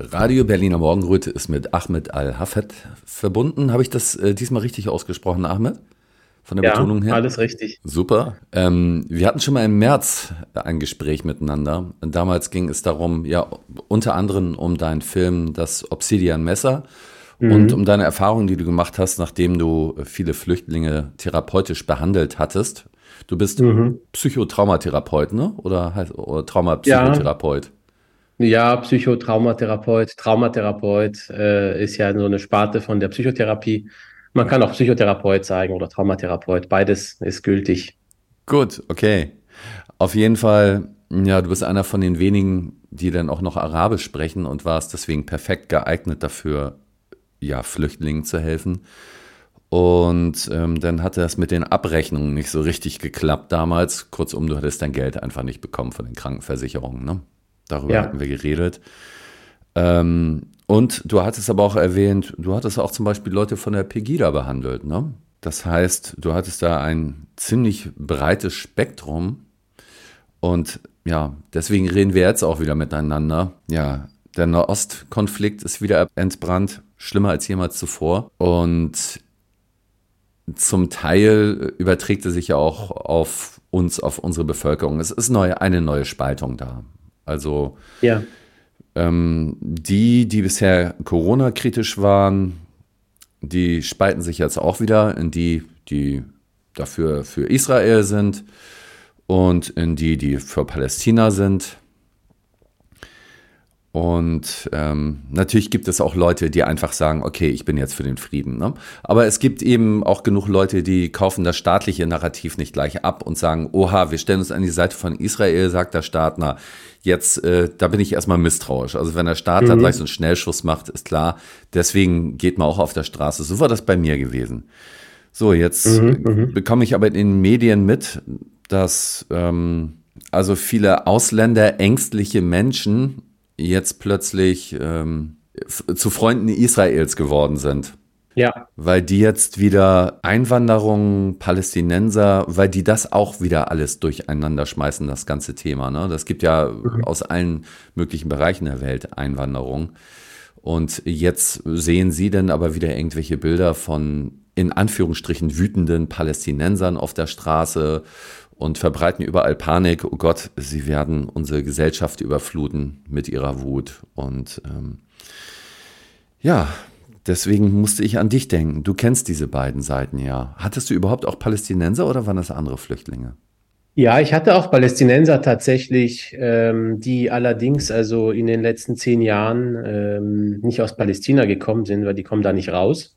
Radio Berliner Morgenröte ist mit Ahmed Al-Hafed verbunden. Habe ich das äh, diesmal richtig ausgesprochen, Ahmed? Von der ja, Betonung her? alles richtig. Super. Ähm, wir hatten schon mal im März ein Gespräch miteinander. Damals ging es darum, ja, unter anderem um deinen Film Das Obsidian Messer mhm. und um deine Erfahrungen, die du gemacht hast, nachdem du viele Flüchtlinge therapeutisch behandelt hattest. Du bist mhm. Psychotraumatherapeut, ne? Oder, oder Traumapsychotherapeut? Ja. Ja, Psychotraumatherapeut, Traumatherapeut äh, ist ja so eine Sparte von der Psychotherapie. Man kann auch Psychotherapeut sagen oder Traumatherapeut. Beides ist gültig. Gut, okay. Auf jeden Fall, ja, du bist einer von den wenigen, die dann auch noch Arabisch sprechen und warst deswegen perfekt geeignet dafür, ja, Flüchtlingen zu helfen. Und ähm, dann hatte das mit den Abrechnungen nicht so richtig geklappt damals. Kurzum, du hattest dein Geld einfach nicht bekommen von den Krankenversicherungen. Ne? Darüber ja. hatten wir geredet. Ähm, und du hattest aber auch erwähnt, du hattest auch zum Beispiel Leute von der Pegida behandelt. Ne? Das heißt, du hattest da ein ziemlich breites Spektrum. Und ja, deswegen reden wir jetzt auch wieder miteinander. Ja, der Nahostkonflikt ist wieder entbrannt, schlimmer als jemals zuvor. Und zum Teil überträgt er sich ja auch auf uns, auf unsere Bevölkerung. Es ist neu, eine neue Spaltung da. Also ja. ähm, die, die bisher Corona-kritisch waren, die spalten sich jetzt auch wieder in die, die dafür für Israel sind und in die, die für Palästina sind. Und ähm, natürlich gibt es auch Leute, die einfach sagen, okay, ich bin jetzt für den Frieden. Ne? Aber es gibt eben auch genug Leute, die kaufen das staatliche Narrativ nicht gleich ab und sagen, oha, wir stellen uns an die Seite von Israel, sagt der Staat, na, jetzt, äh, da bin ich erstmal misstrauisch. Also wenn der Staat mhm. da gleich so einen Schnellschuss macht, ist klar, deswegen geht man auch auf der Straße. So war das bei mir gewesen. So, jetzt mhm, mhm. bekomme ich aber in den Medien mit, dass ähm, also viele Ausländer, ängstliche Menschen jetzt plötzlich ähm, zu Freunden Israels geworden sind. Ja. Weil die jetzt wieder Einwanderung, Palästinenser, weil die das auch wieder alles durcheinander schmeißen, das ganze Thema. Ne? Das gibt ja mhm. aus allen möglichen Bereichen der Welt Einwanderung. Und jetzt sehen sie dann aber wieder irgendwelche Bilder von in Anführungsstrichen wütenden Palästinensern auf der Straße und verbreiten überall Panik. Oh Gott, sie werden unsere Gesellschaft überfluten mit ihrer Wut. Und ähm, ja, deswegen musste ich an dich denken. Du kennst diese beiden Seiten ja. Hattest du überhaupt auch Palästinenser oder waren das andere Flüchtlinge? Ja, ich hatte auch Palästinenser tatsächlich, ähm, die allerdings also in den letzten zehn Jahren ähm, nicht aus Palästina gekommen sind, weil die kommen da nicht raus.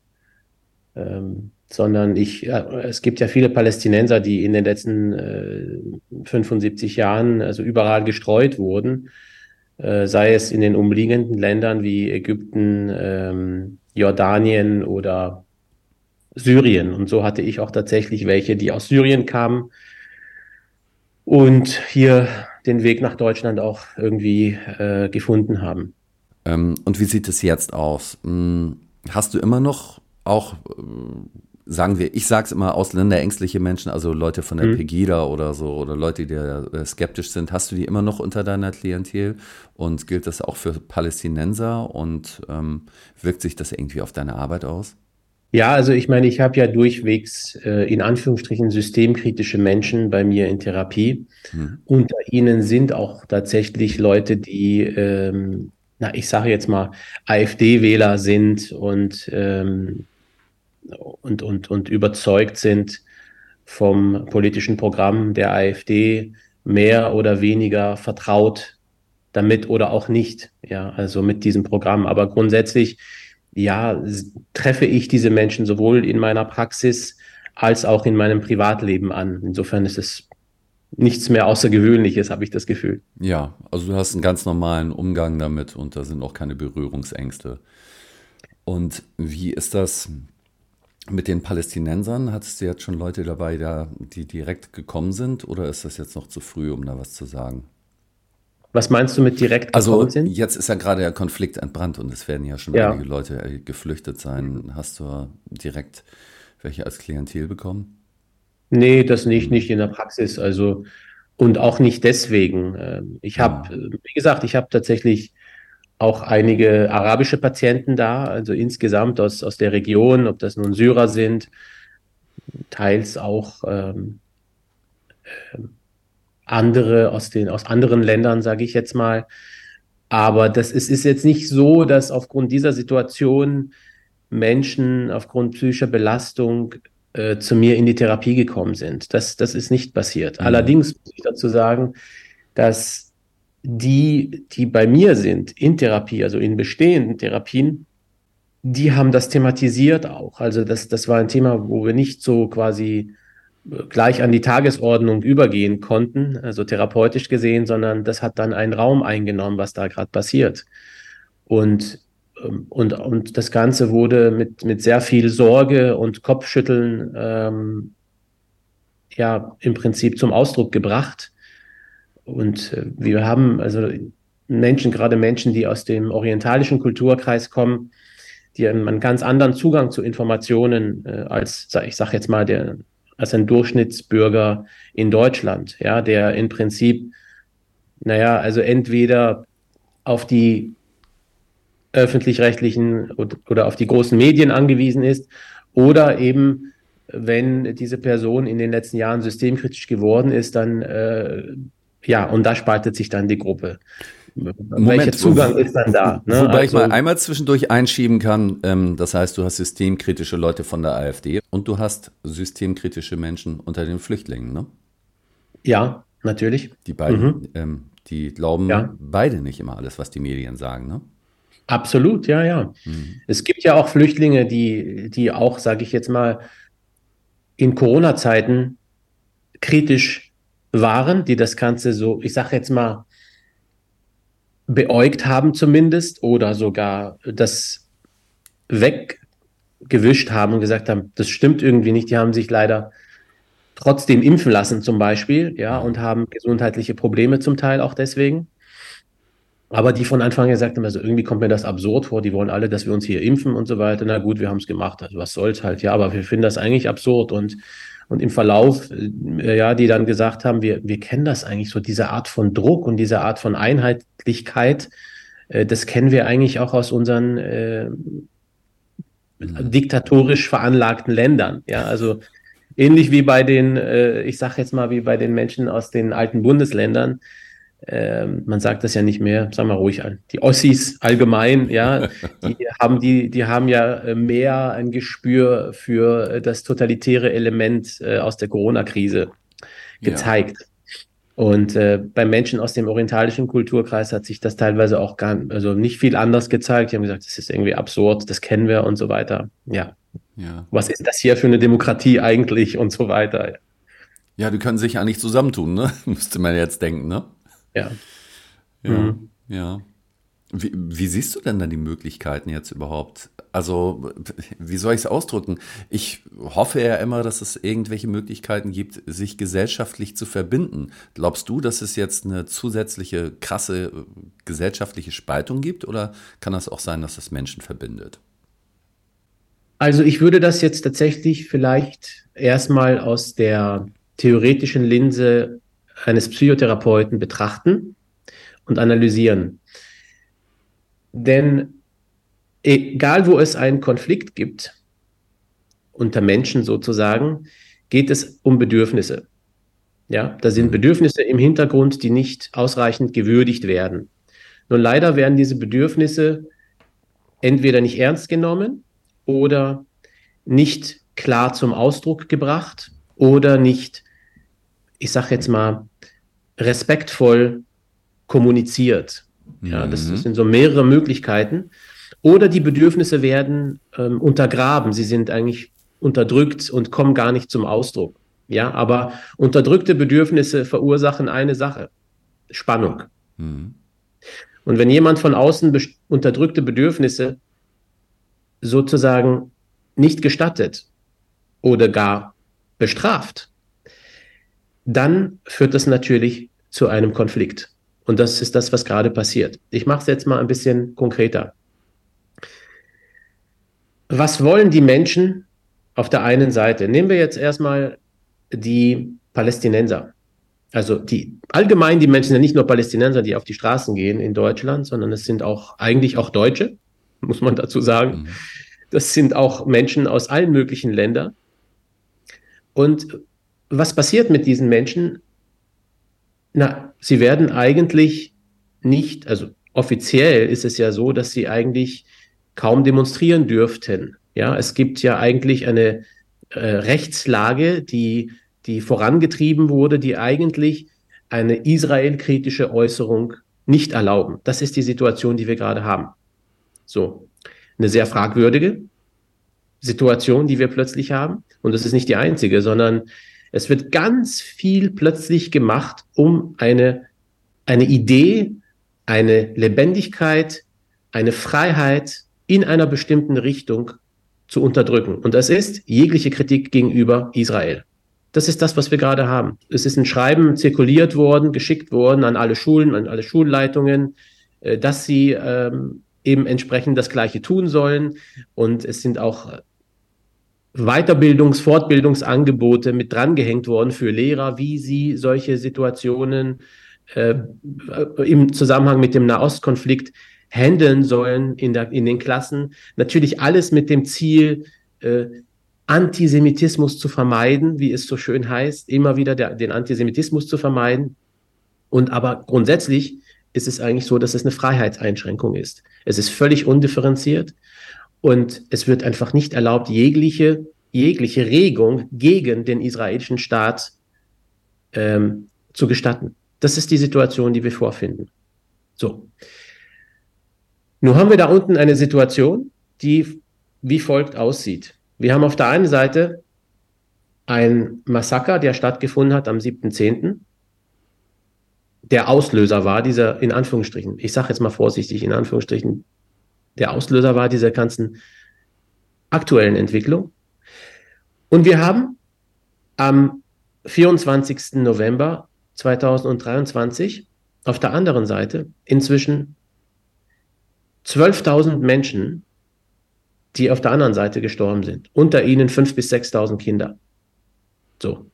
Ähm, sondern ich, es gibt ja viele Palästinenser, die in den letzten äh, 75 Jahren also überall gestreut wurden, äh, sei es in den umliegenden Ländern wie Ägypten, ähm, Jordanien oder Syrien. Und so hatte ich auch tatsächlich welche, die aus Syrien kamen und hier den Weg nach Deutschland auch irgendwie äh, gefunden haben. Ähm, und wie sieht es jetzt aus? Hm, hast du immer noch auch äh, sagen wir, ich sage es immer, ausländerängstliche Menschen, also Leute von der mhm. Pegida oder so, oder Leute, die äh, skeptisch sind, hast du die immer noch unter deiner Klientel? Und gilt das auch für Palästinenser und ähm, wirkt sich das irgendwie auf deine Arbeit aus? Ja, also ich meine, ich habe ja durchwegs äh, in Anführungsstrichen systemkritische Menschen bei mir in Therapie. Mhm. Unter ihnen sind auch tatsächlich Leute, die, ähm, na, ich sage jetzt mal, AfD-Wähler sind und ähm, und, und, und überzeugt sind vom politischen Programm der AfD mehr oder weniger vertraut damit oder auch nicht, ja, also mit diesem Programm. Aber grundsätzlich, ja, treffe ich diese Menschen sowohl in meiner Praxis als auch in meinem Privatleben an. Insofern ist es nichts mehr Außergewöhnliches, habe ich das Gefühl. Ja, also du hast einen ganz normalen Umgang damit und da sind auch keine Berührungsängste. Und wie ist das Mit den Palästinensern hattest du jetzt schon Leute dabei, da, die direkt gekommen sind, oder ist das jetzt noch zu früh, um da was zu sagen? Was meinst du mit direkt also, gekommen sind? Also jetzt ist ja gerade der Konflikt entbrannt und es werden ja schon ja. einige Leute äh, geflüchtet sein. Hast du direkt welche als Klientel bekommen? Nee, das nicht, nicht in der Praxis. Also und auch nicht deswegen. Ähm, ich habe, ja. wie gesagt, ich habe tatsächlich auch einige arabische Patienten da, also insgesamt aus, aus der Region, ob das nun Syrer sind, teils auch ähm, äh, andere aus, den, aus anderen Ländern, sage ich jetzt mal. Aber das ist, ist jetzt nicht so, dass aufgrund dieser Situation Menschen aufgrund psychischer Belastung äh, zu mir in die Therapie gekommen sind. Das, das ist nicht passiert. Mhm. Allerdings muss ich dazu sagen, dass die, die bei mir sind in Therapie, also in bestehenden Therapien, die haben das thematisiert auch. Also das, das war ein Thema, wo wir nicht so quasi äh, gleich an die Tagesordnung übergehen konnten, also therapeutisch gesehen, sondern das hat dann einen Raum eingenommen, was da gerade passiert. Und ähm, und, und das Ganze wurde mit, mit sehr viel Sorge und Kopfschütteln ähm, ja im Prinzip zum Ausdruck gebracht. Und äh, wir haben also Menschen, gerade Menschen, die aus dem orientalischen Kulturkreis kommen, die haben einen ganz anderen Zugang zu Informationen äh, als, ich sage jetzt mal, der, als ein Durchschnittsbürger in Deutschland, ja, der im Prinzip, naja, also entweder auf die öffentlich-rechtlichen oder auf die großen Medien angewiesen ist oder eben, wenn diese Person in den letzten Jahren systemkritisch geworden ist, dann äh, ja, und da spaltet sich dann die Gruppe. Moment, Welcher Zugang ist dann da? Ne? Wobei also, ich mal einmal zwischendurch einschieben kann, ähm, das heißt, du hast systemkritische Leute von der AfD und du hast systemkritische Menschen unter den Flüchtlingen, ne? Ja, natürlich. Die beiden, mhm. ähm, die glauben ja. beide nicht immer alles, was die Medien sagen, ne? Absolut, ja, ja. Mhm. Es gibt ja auch Flüchtlinge, die, die auch, sage ich jetzt mal, in Corona-Zeiten kritisch waren, die das Ganze so, ich sage jetzt mal, beäugt haben zumindest oder sogar das weggewischt haben und gesagt haben, das stimmt irgendwie nicht. Die haben sich leider trotzdem impfen lassen zum Beispiel, ja, und haben gesundheitliche Probleme zum Teil auch deswegen. Aber die von Anfang an gesagt haben, also irgendwie kommt mir das absurd vor, die wollen alle, dass wir uns hier impfen und so weiter. Na gut, wir haben es gemacht, also was soll's halt, ja, aber wir finden das eigentlich absurd und und im Verlauf, äh, ja, die dann gesagt haben, wir, wir kennen das eigentlich so, diese Art von Druck und diese Art von Einheitlichkeit, äh, das kennen wir eigentlich auch aus unseren äh, diktatorisch veranlagten Ländern. Ja, also ähnlich wie bei den, äh, ich sage jetzt mal, wie bei den Menschen aus den alten Bundesländern ähm, man sagt das ja nicht mehr, sagen wir ruhig an, die Ossis allgemein, ja, die haben die, die haben ja äh, mehr ein Gespür für äh, das totalitäre Element äh, aus der Corona-Krise gezeigt. Ja. Und äh, bei Menschen aus dem orientalischen Kulturkreis hat sich das teilweise auch gar, also nicht viel anders gezeigt. Die haben gesagt, das ist irgendwie absurd, das kennen wir und so weiter. Ja. ja. Was ist das hier für eine Demokratie eigentlich und so weiter? Ja, die können sich ja nicht zusammentun, ne? Müsste man jetzt denken, ne? Ja. Ja. Mhm. ja. Wie, wie, siehst du denn dann die Möglichkeiten jetzt überhaupt? Also, wie soll ich es ausdrücken? Ich hoffe ja immer, dass es irgendwelche Möglichkeiten gibt, sich gesellschaftlich zu verbinden. Glaubst du, dass es jetzt eine zusätzliche krasse äh, gesellschaftliche Spaltung gibt oder kann das auch sein, dass es Menschen verbindet? Also, ich würde das jetzt tatsächlich vielleicht erstmal aus der theoretischen Linse eines Psychotherapeuten betrachten und analysieren. Denn egal wo es einen Konflikt gibt, unter Menschen sozusagen, geht es um Bedürfnisse. Ja, da sind Bedürfnisse im Hintergrund, die nicht ausreichend gewürdigt werden. Nun leider werden diese Bedürfnisse entweder nicht ernst genommen oder nicht klar zum Ausdruck gebracht oder nicht, ich sage jetzt mal, respektvoll kommuniziert. Ja, das, das, mhm. sind so mehrere Möglichkeiten. Oder die Bedürfnisse werden ähm, untergraben. Sie sind eigentlich unterdrückt und kommen gar nicht zum Ausdruck. Ja, aber unterdrückte Bedürfnisse verursachen eine Sache: Spannung. Mhm. Und wenn jemand von außen unterdrückte Bedürfnisse sozusagen nicht gestattet oder gar bestraft, dann führt das natürlich zu einem Konflikt. Und das ist das, was gerade passiert. Ich mache es jetzt mal ein bisschen konkreter. Was wollen die Menschen auf der einen Seite? Nehmen wir jetzt erstmal die Palästinenser. Also die allgemein die Menschen sind nicht nur Palästinenser, die auf die Straßen gehen in Deutschland, sondern es sind auch eigentlich auch Deutsche, muss man dazu sagen. Mhm. Das sind auch Menschen aus allen möglichen Ländern. Und was passiert mit diesen Menschen? Na, sie werden eigentlich nicht, also offiziell ist es ja so, dass sie eigentlich kaum demonstrieren dürften. Ja, es gibt ja eigentlich eine äh, Rechtslage, die, die vorangetrieben wurde, die eigentlich eine israelkritische Äußerung nicht erlauben. Das ist die Situation, die wir gerade haben. So, eine sehr fragwürdige Situation, die wir plötzlich haben. Und das ist nicht die einzige, sondern es wird ganz viel plötzlich gemacht, um eine, eine Idee, eine Lebendigkeit, eine Freiheit in einer bestimmten Richtung zu unterdrücken. Und das ist jegliche Kritik gegenüber Israel. Das ist das, was wir gerade haben. Es ist ein Schreiben zirkuliert worden, geschickt worden an alle Schulen, an alle Schulleitungen, äh, dass sie ähm, eben entsprechend das Gleiche tun sollen. Und es sind auch Weiterbildungs-, Fortbildungsangebote mit drangehängt worden für Lehrer, wie sie solche Situationen äh, im Zusammenhang mit dem Nahostkonflikt handeln sollen in, der, in den Klassen. Natürlich alles mit dem Ziel, äh, Antisemitismus zu vermeiden, wie es so schön heißt, immer wieder der, den Antisemitismus zu vermeiden. Und aber grundsätzlich ist es eigentlich so, dass es eine Freiheitseinschränkung ist. Es ist völlig undifferenziert und es wird einfach nicht erlaubt, jegliche, jegliche Regung gegen den israelischen Staat ähm, zu gestatten. Das ist die Situation, die wir vorfinden. So. Nun haben wir da unten eine Situation, die wie folgt aussieht. Wir haben auf der einen Seite ein Massaker, der stattgefunden hat am 7.10., der Auslöser war, dieser in Anführungsstrichen, ich sage jetzt mal vorsichtig, in Anführungsstrichen, der Auslöser war dieser ganzen aktuellen Entwicklung. Und wir haben am 24. November 2023 auf der anderen Seite inzwischen 12.000 Menschen, die auf der anderen Seite gestorben sind. Unter ihnen 5.000 bis 6.000 Kinder. So.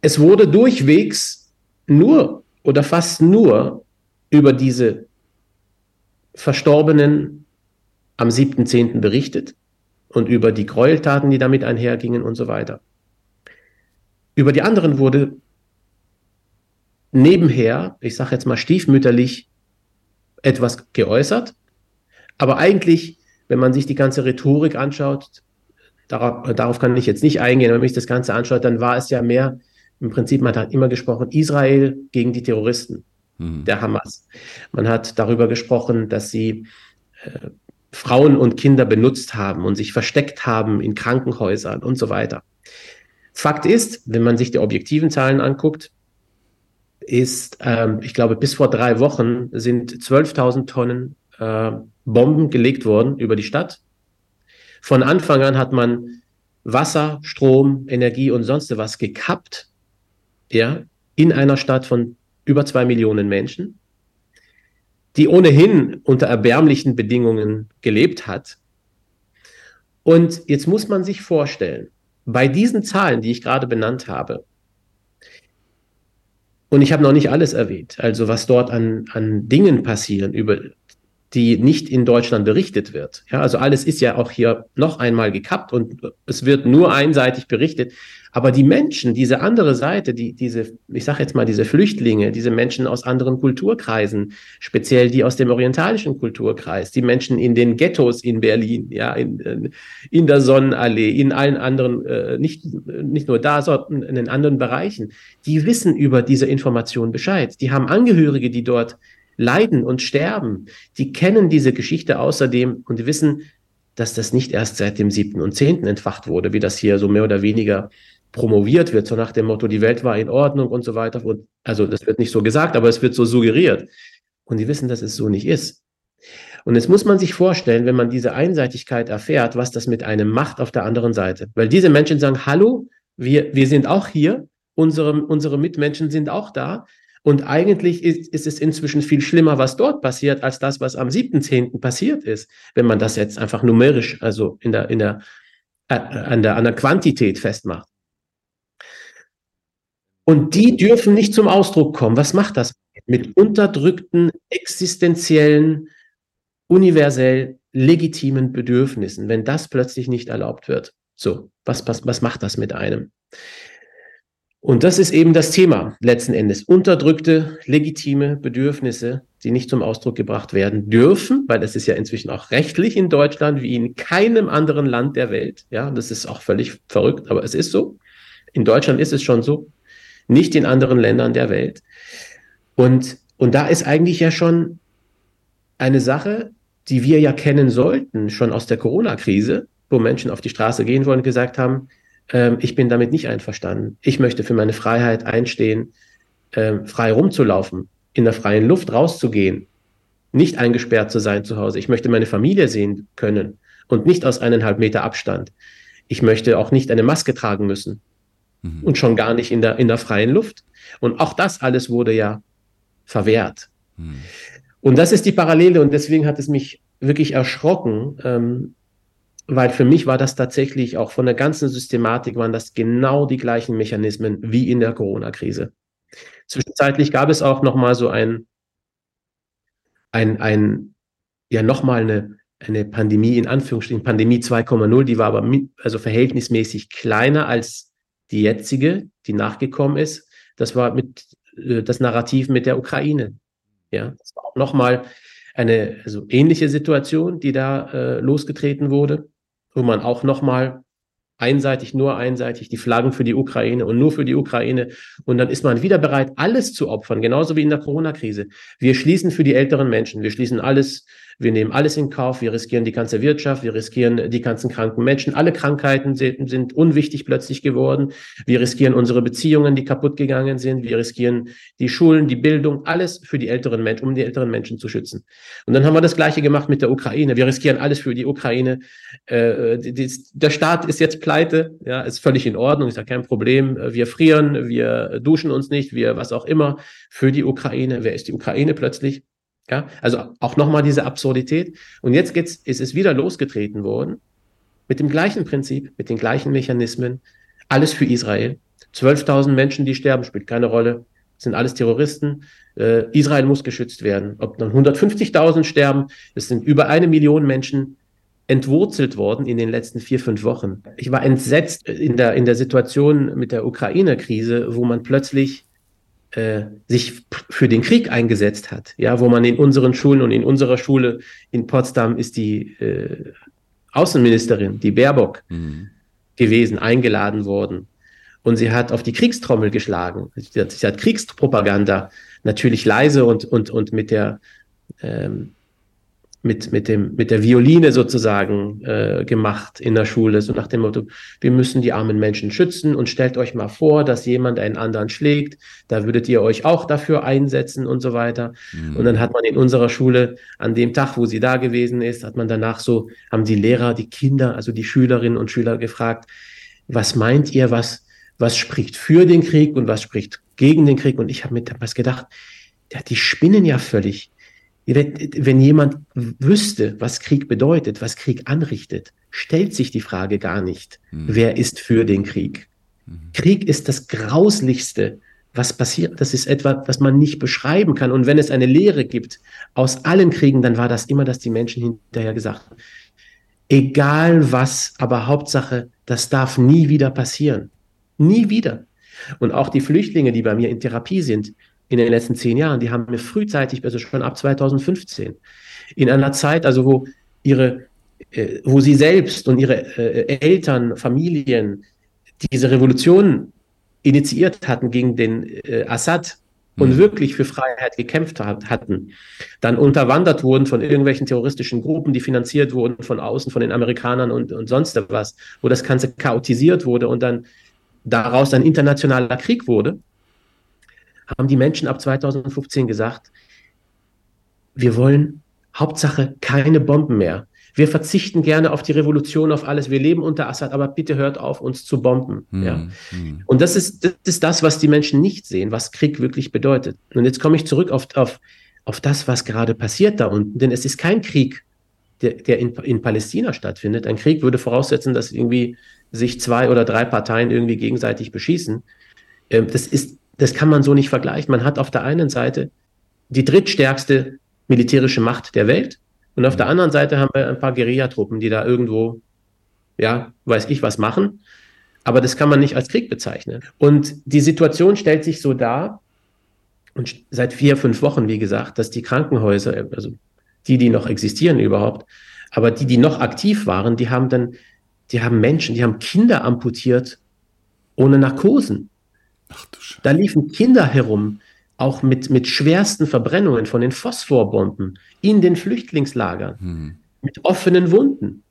Es wurde durchwegs nur oder fast nur über diese Verstorbenen am 7.10. berichtet und über die Gräueltaten, die damit einhergingen und so weiter. Über die anderen wurde nebenher, ich sage jetzt mal stiefmütterlich, etwas geäußert. Aber eigentlich, wenn man sich die ganze Rhetorik anschaut, darauf, darauf kann ich jetzt nicht eingehen, wenn man sich das Ganze anschaut, dann war es ja mehr, im Prinzip, man hat immer gesprochen, Israel gegen die Terroristen mhm. der Hamas. Man hat darüber gesprochen, dass sie äh, Frauen und Kinder benutzt haben und sich versteckt haben in Krankenhäusern und so weiter. Fakt ist, wenn man sich die objektiven Zahlen anguckt, ist, ähm, ich glaube, bis vor drei Wochen sind 12.000 Tonnen äh, Bomben gelegt worden über die Stadt. Von Anfang an hat man Wasser, Strom, Energie und sonst was gekappt, ja, in einer Stadt von über zwei Millionen Menschen, die ohnehin unter erbärmlichen Bedingungen gelebt hat. Und jetzt muss man sich vorstellen, bei diesen Zahlen, die ich gerade benannt habe, und ich habe noch nicht alles erwähnt, also was dort an, an Dingen passieren, über die nicht in Deutschland berichtet wird. Ja, also alles ist ja auch hier noch einmal gekappt und es wird nur einseitig berichtet. Aber die Menschen, diese andere Seite, die, diese, ich sage jetzt mal, diese Flüchtlinge, diese Menschen aus anderen Kulturkreisen, speziell die aus dem orientalischen Kulturkreis, die Menschen in den Ghettos in Berlin, ja, in, in der Sonnenallee, in allen anderen, äh, nicht, nicht nur da, sondern in den anderen Bereichen, die wissen über diese Information Bescheid. Die haben Angehörige, die dort leiden und sterben. Die kennen diese Geschichte außerdem und wissen, dass das nicht erst seit dem siebten und zehnten entfacht wurde, wie das hier so mehr oder weniger promoviert wird, so nach dem Motto, die Welt war in Ordnung und so weiter. Und, also das wird nicht so gesagt, aber es wird so suggeriert. Und die wissen, dass es so nicht ist. Und jetzt muss man sich vorstellen, wenn man diese Einseitigkeit erfährt, was das mit einem macht auf der anderen Seite. Weil diese Menschen sagen, hallo, wir, wir sind auch hier, unsere, unsere Mitmenschen sind auch da. Und eigentlich ist, ist es inzwischen viel schlimmer, was dort passiert, als das, was am 7.10. passiert ist, wenn man das jetzt einfach numerisch, also in der, in der, äh, an, der, an der Quantität festmacht. Und die dürfen nicht zum Ausdruck kommen. Was macht das? Mit unterdrückten, existenziellen, universell legitimen Bedürfnissen, wenn das plötzlich nicht erlaubt wird. So, was, was, was macht das mit einem? Und das ist eben das Thema letzten Endes. Unterdrückte, legitime Bedürfnisse, die nicht zum Ausdruck gebracht werden dürfen, weil das ist ja inzwischen auch rechtlich in Deutschland wie in keinem anderen Land der Welt. Ja, das ist auch völlig verrückt, aber es ist so. In Deutschland ist es schon so, nicht in anderen Ländern der Welt. Und, und da ist eigentlich ja schon eine Sache, die wir ja kennen sollten, schon aus der Corona-Krise, wo Menschen auf die Straße gehen wollen und gesagt haben, ähm, ich bin damit nicht einverstanden. Ich möchte für meine Freiheit einstehen, ähm, frei rumzulaufen, in der freien Luft rauszugehen, nicht eingesperrt zu sein zu Hause. Ich möchte meine Familie sehen können und nicht aus eineinhalb Meter Abstand. Ich möchte auch nicht eine Maske tragen müssen mhm. und schon gar nicht in der, in der freien Luft. Und auch das alles wurde ja verwehrt. Mhm. Und das ist die Parallele und deswegen hat es mich wirklich erschrocken, ähm, weil für mich war das tatsächlich auch von der ganzen Systematik waren das genau die gleichen Mechanismen wie in der Corona-Krise. Zwischenzeitlich gab es auch noch mal so ein, ein, ein ja noch mal eine, eine Pandemie in Anführungsstrichen Pandemie 2,0, die war aber mit, also verhältnismäßig kleiner als die jetzige, die nachgekommen ist. Das war mit äh, das Narrativ mit der Ukraine. Ja, das war auch noch mal eine also ähnliche Situation, die da äh, losgetreten wurde wo man auch nochmal einseitig, nur einseitig die Flaggen für die Ukraine und nur für die Ukraine. Und dann ist man wieder bereit, alles zu opfern, genauso wie in der Corona-Krise. Wir schließen für die älteren Menschen, wir schließen alles wir nehmen alles in Kauf, wir riskieren die ganze Wirtschaft, wir riskieren die ganzen kranken Menschen. Alle Krankheiten sind, sind unwichtig plötzlich geworden. Wir riskieren unsere Beziehungen, die kaputt gegangen sind. Wir riskieren die Schulen, die Bildung, alles für die älteren Menschen, um die älteren Menschen zu schützen. Und dann haben wir das Gleiche gemacht mit der Ukraine. Wir riskieren alles für die Ukraine. Äh, die, die, der Staat ist jetzt pleite, ja, ist völlig in Ordnung, ist ja kein Problem. Wir frieren, wir duschen uns nicht, wir was auch immer für die Ukraine. Wer ist die Ukraine plötzlich? Ja, also auch nochmal diese Absurdität. Und jetzt geht's, ist es wieder losgetreten worden mit dem gleichen Prinzip, mit den gleichen Mechanismen. Alles für Israel. 12.000 Menschen, die sterben, spielt keine Rolle. sind alles Terroristen. Äh, Israel muss geschützt werden. Ob dann 150.000 sterben, es sind über eine Million Menschen entwurzelt worden in den letzten vier, fünf Wochen. Ich war entsetzt in der, in der Situation mit der Ukraine-Krise, wo man plötzlich äh, sich für den Krieg eingesetzt hat, ja, wo man in unseren Schulen und in unserer Schule in Potsdam ist die äh, Außenministerin, die Baerbock, mhm. gewesen, eingeladen worden. Und sie hat auf die Kriegstrommel geschlagen. Sie hat, sie hat Kriegspropaganda natürlich leise und, und, und mit der ähm, mit, mit, dem, mit der Violine sozusagen äh, gemacht in der Schule, so nach dem Motto, wir müssen die armen Menschen schützen und stellt euch mal vor, dass jemand einen anderen schlägt, da würdet ihr euch auch dafür einsetzen und so weiter. Mhm. Und dann hat man in unserer Schule an dem Tag, wo sie da gewesen ist, hat man danach so, haben die Lehrer, die Kinder, also die Schülerinnen und Schüler gefragt, was meint ihr, was, was spricht für den Krieg und was spricht gegen den Krieg? Und ich habe mir was gedacht, ja, die spinnen ja völlig wenn jemand wüsste, was Krieg bedeutet, was Krieg anrichtet, stellt sich die Frage gar nicht, mhm. wer ist für den Krieg. Mhm. Krieg ist das Grauslichste, was passiert. Das ist etwas, was man nicht beschreiben kann. Und wenn es eine Lehre gibt aus allen Kriegen, dann war das immer, dass die Menschen hinterher gesagt haben, egal was, aber Hauptsache, das darf nie wieder passieren. Nie wieder. Und auch die Flüchtlinge, die bei mir in Therapie sind, in den letzten zehn Jahren, die haben mir frühzeitig, also schon ab 2015, in einer Zeit, also wo ihre, äh, wo sie selbst und ihre äh, Eltern, Familien diese Revolution initiiert hatten gegen den äh, Assad und mhm. wirklich für Freiheit gekämpft hat, hatten, dann unterwandert wurden von irgendwelchen terroristischen Gruppen, die finanziert wurden von außen, von den Amerikanern und, und sonst was, wo das Ganze chaotisiert wurde und dann daraus ein internationaler Krieg wurde haben die Menschen ab 2015 gesagt, wir wollen Hauptsache keine Bomben mehr. Wir verzichten gerne auf die Revolution, auf alles. Wir leben unter Assad, aber bitte hört auf, uns zu bomben. Hm, ja. Hm. Und das ist, das ist das, was die Menschen nicht sehen, was Krieg wirklich bedeutet. Und jetzt komme ich zurück auf, auf, auf das, was gerade passiert da unten. Denn es ist kein Krieg, der, der in, in Palästina stattfindet. Ein Krieg würde voraussetzen, dass irgendwie sich zwei oder drei Parteien irgendwie gegenseitig beschießen. Ähm, das ist, das kann man so nicht vergleichen. Man hat auf der einen Seite die drittstärkste militärische Macht der Welt und auf der mhm. anderen Seite haben wir ein paar Guerillatruppen, die da irgendwo, ja, weiß ich was machen. Aber das kann man nicht als Krieg bezeichnen. Und die Situation stellt sich so dar, und seit vier, fünf Wochen, wie gesagt, dass die Krankenhäuser, also die, die noch existieren überhaupt, aber die, die noch aktiv waren, die haben dann, die haben Menschen, die haben Kinder amputiert ohne Narkosen. Ach, du da liefen Kinder herum, auch mit, mit schwersten Verbrennungen von den Phosphorbomben in den Flüchtlingslagern, hm. mit offenen Wunden.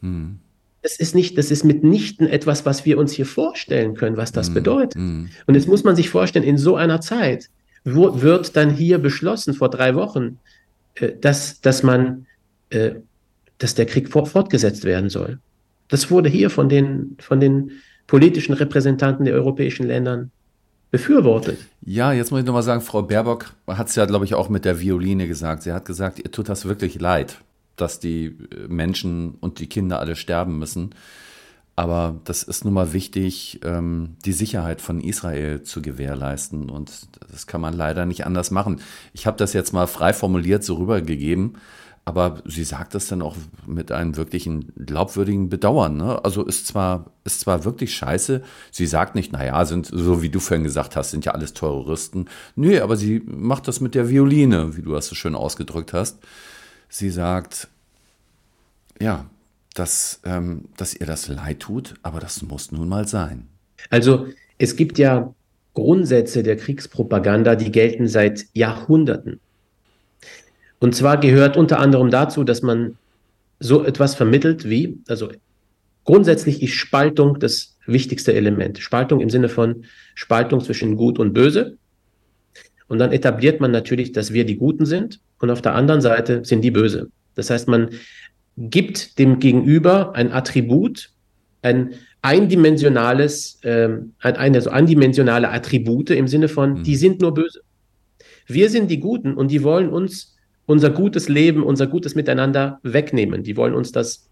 Hm. Das ist nicht, das ist mitnichten etwas, was wir uns hier vorstellen können, was das hm. bedeutet. Hm. Und jetzt muss man sich vorstellen, in so einer Zeit wo, wird dann hier beschlossen vor drei Wochen, äh, dass, dass man, äh, dass der Krieg fortgesetzt werden soll. Das wurde hier von den, von den politischen Repräsentanten der europäischen Ländern befürwortet. Ja, jetzt muss ich nochmal sagen, Frau Baerbock hat es ja, glaube ich, auch mit der Violine gesagt. Sie hat gesagt, ihr tut das wirklich leid, dass die äh, Menschen und die Kinder alle sterben müssen. Aber das ist nun mal wichtig, ähm, die Sicherheit von Israel zu gewährleisten. Und das kann man leider nicht anders machen. Ich habe das jetzt mal frei formuliert so rübergegeben. Aber sie sagt das dann auch mit einem wirklichen glaubwürdigen Bedauern. Ne? Also ist zwar, ist zwar wirklich scheiße. Sie sagt nicht, naja, sind, so wie du vorhin gesagt hast, sind ja alles Terroristen. Nö, aber sie macht das mit der Violine, wie du das so schön ausgedrückt hast. Sie sagt, ja, dass, ähm, dass ihr das leid tut, aber das muss nun mal sein. Also es gibt ja Grundsätze der Kriegspropaganda, die gelten seit Jahrhunderten. Und zwar gehört unter anderem dazu, dass man so etwas vermittelt wie, also grundsätzlich ist Spaltung das wichtigste Element. Spaltung im Sinne von Spaltung zwischen Gut und Böse. Und dann etabliert man natürlich, dass wir die Guten sind und auf der anderen Seite sind die Böse. Das heißt, man gibt dem Gegenüber ein Attribut, ein eindimensionales, ähm, ein, eine so eindimensionale Attribute im Sinne von, mhm. die sind nur böse. Wir sind die Guten und die wollen uns unser gutes Leben, unser gutes Miteinander wegnehmen. Die wollen uns das,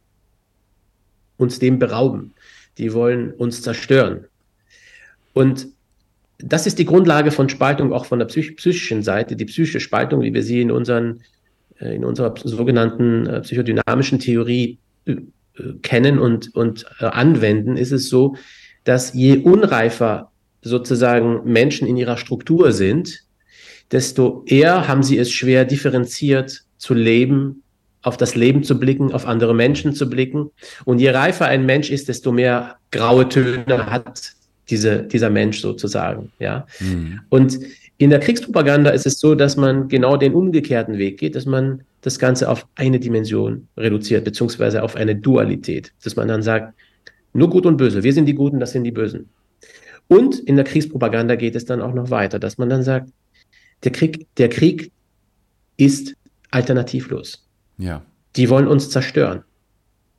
uns dem berauben. Die wollen uns zerstören. Und das ist die Grundlage von Spaltung auch von der psych psychischen Seite. Die psychische Spaltung, wie wir sie in unseren äh, in unserer sogenannten äh, psychodynamischen Theorie äh, kennen und, und anwenden, ist es so, dass je unreifer sozusagen Menschen in ihrer Struktur sind, desto eher haben sie es schwer, differenziert zu leben, auf das Leben zu blicken, auf andere Menschen zu blicken. Und je reifer ein Mensch ist, desto mehr graue Töne hat diese, dieser Mensch sozusagen. Ja. Mhm. Und in der Kriegspropaganda ist es so, dass man genau den umgekehrten Weg geht, dass man das Ganze auf eine Dimension reduziert, beziehungsweise auf eine Dualität, dass man dann sagt, nur gut und böse, wir sind die Guten, das sind die Bösen. Und in der Kriegspropaganda geht es dann auch noch weiter, dass man dann sagt, der Krieg, der Krieg ist alternativlos. Ja. Die wollen uns zerstören.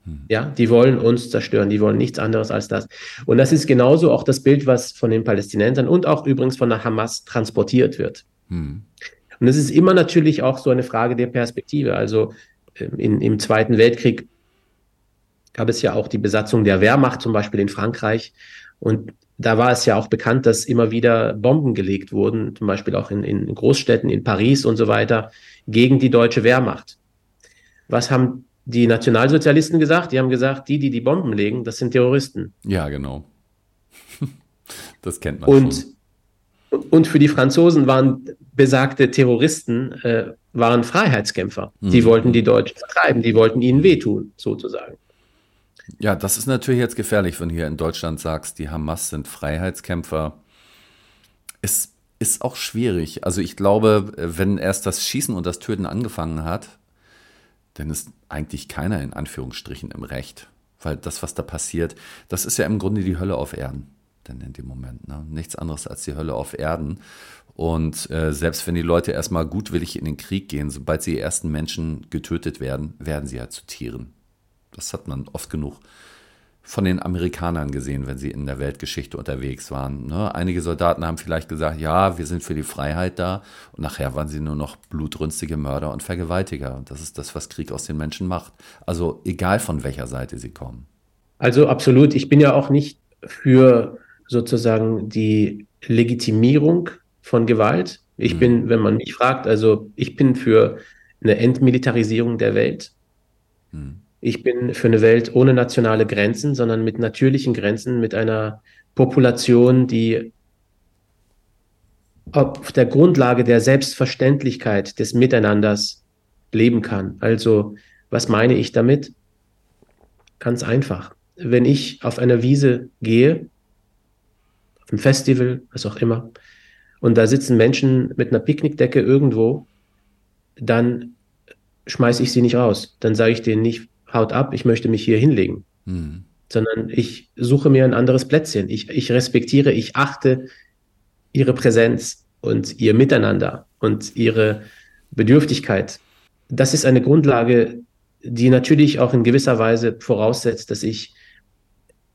Hm. Ja, die wollen uns zerstören, die wollen nichts anderes als das. Und das ist genauso auch das Bild, was von den Palästinensern und auch übrigens von der Hamas transportiert wird. Hm. Und es ist immer natürlich auch so eine Frage der Perspektive. Also ähm, in, im Zweiten Weltkrieg gab es ja auch die Besatzung der Wehrmacht, zum Beispiel in Frankreich. Und da war es ja auch bekannt, dass immer wieder Bomben gelegt wurden, zum Beispiel auch in, in Großstädten, in Paris und so weiter, gegen die deutsche Wehrmacht. Was haben die Nationalsozialisten gesagt? Die haben gesagt, die, die die Bomben legen, das sind Terroristen. Ja, genau. Das kennt man und, schon. Und für die Franzosen waren besagte Terroristen äh, waren Freiheitskämpfer. Mhm. Die wollten die Deutschen vertreiben, die wollten ihnen wehtun, sozusagen. Ja, das ist natürlich jetzt gefährlich, wenn du hier in Deutschland sagst, die Hamas sind Freiheitskämpfer. Es ist auch schwierig. Also ich glaube, wenn erst das Schießen und das Töten angefangen hat, dann ist eigentlich keiner in Anführungsstrichen im Recht. Weil das, was da passiert, das ist ja im Grunde die Hölle auf Erden. Denn in dem Moment. Ne? Nichts anderes als die Hölle auf Erden. Und äh, selbst wenn die Leute erstmal gutwillig in den Krieg gehen, sobald sie ersten Menschen getötet werden, werden sie ja zu Tieren. Das hat man oft genug von den Amerikanern gesehen, wenn sie in der Weltgeschichte unterwegs waren. Ne? Einige Soldaten haben vielleicht gesagt, ja, wir sind für die Freiheit da. Und nachher waren sie nur noch blutrünstige Mörder und Vergewaltiger. Und das ist das, was Krieg aus den Menschen macht. Also egal von welcher Seite sie kommen. Also absolut. Ich bin ja auch nicht für sozusagen die Legitimierung von Gewalt. Ich mhm. bin, wenn man mich fragt, also ich bin für eine Entmilitarisierung der Welt. Mhm. Ich bin für eine Welt ohne nationale Grenzen, sondern mit natürlichen Grenzen, mit einer Population, die auf der Grundlage der Selbstverständlichkeit des Miteinanders leben kann. Also, was meine ich damit? Ganz einfach. Wenn ich auf einer Wiese gehe, auf einem Festival, was auch immer, und da sitzen Menschen mit einer Picknickdecke irgendwo, dann schmeiße ich sie nicht raus. Dann sage ich denen nicht, haut ab, ich möchte mich hier hinlegen. Mhm. Sondern ich suche mir ein anderes Plätzchen. Ich, ich respektiere, ich achte ihre Präsenz und ihr Miteinander und ihre Bedürftigkeit. Das ist eine Grundlage, die natürlich auch in gewisser Weise voraussetzt, dass ich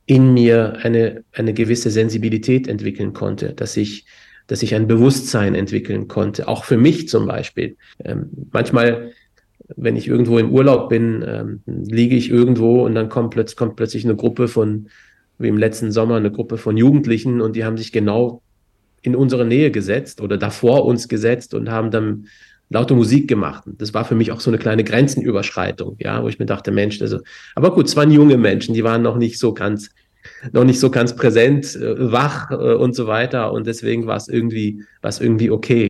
in mir eine, eine gewisse Sensibilität entwickeln konnte, dass ich, dass ich ein Bewusstsein entwickeln konnte, auch für mich zum Beispiel. Ähm, manchmal wenn ich irgendwo im Urlaub bin, ähm, liege ich irgendwo und dann kommt, plötz kommt plötzlich eine Gruppe von, wie im letzten Sommer, eine Gruppe von Jugendlichen und die haben sich genau in unsere Nähe gesetzt oder davor uns gesetzt und haben dann laute Musik gemacht. Das war für mich auch so eine kleine Grenzenüberschreitung, ja, wo ich mir dachte, Mensch, also, aber gut, es waren junge Menschen, die waren noch nicht so ganz, noch nicht so ganz präsent, äh, wach äh, und so weiter und deswegen war es irgendwie, war es irgendwie okay.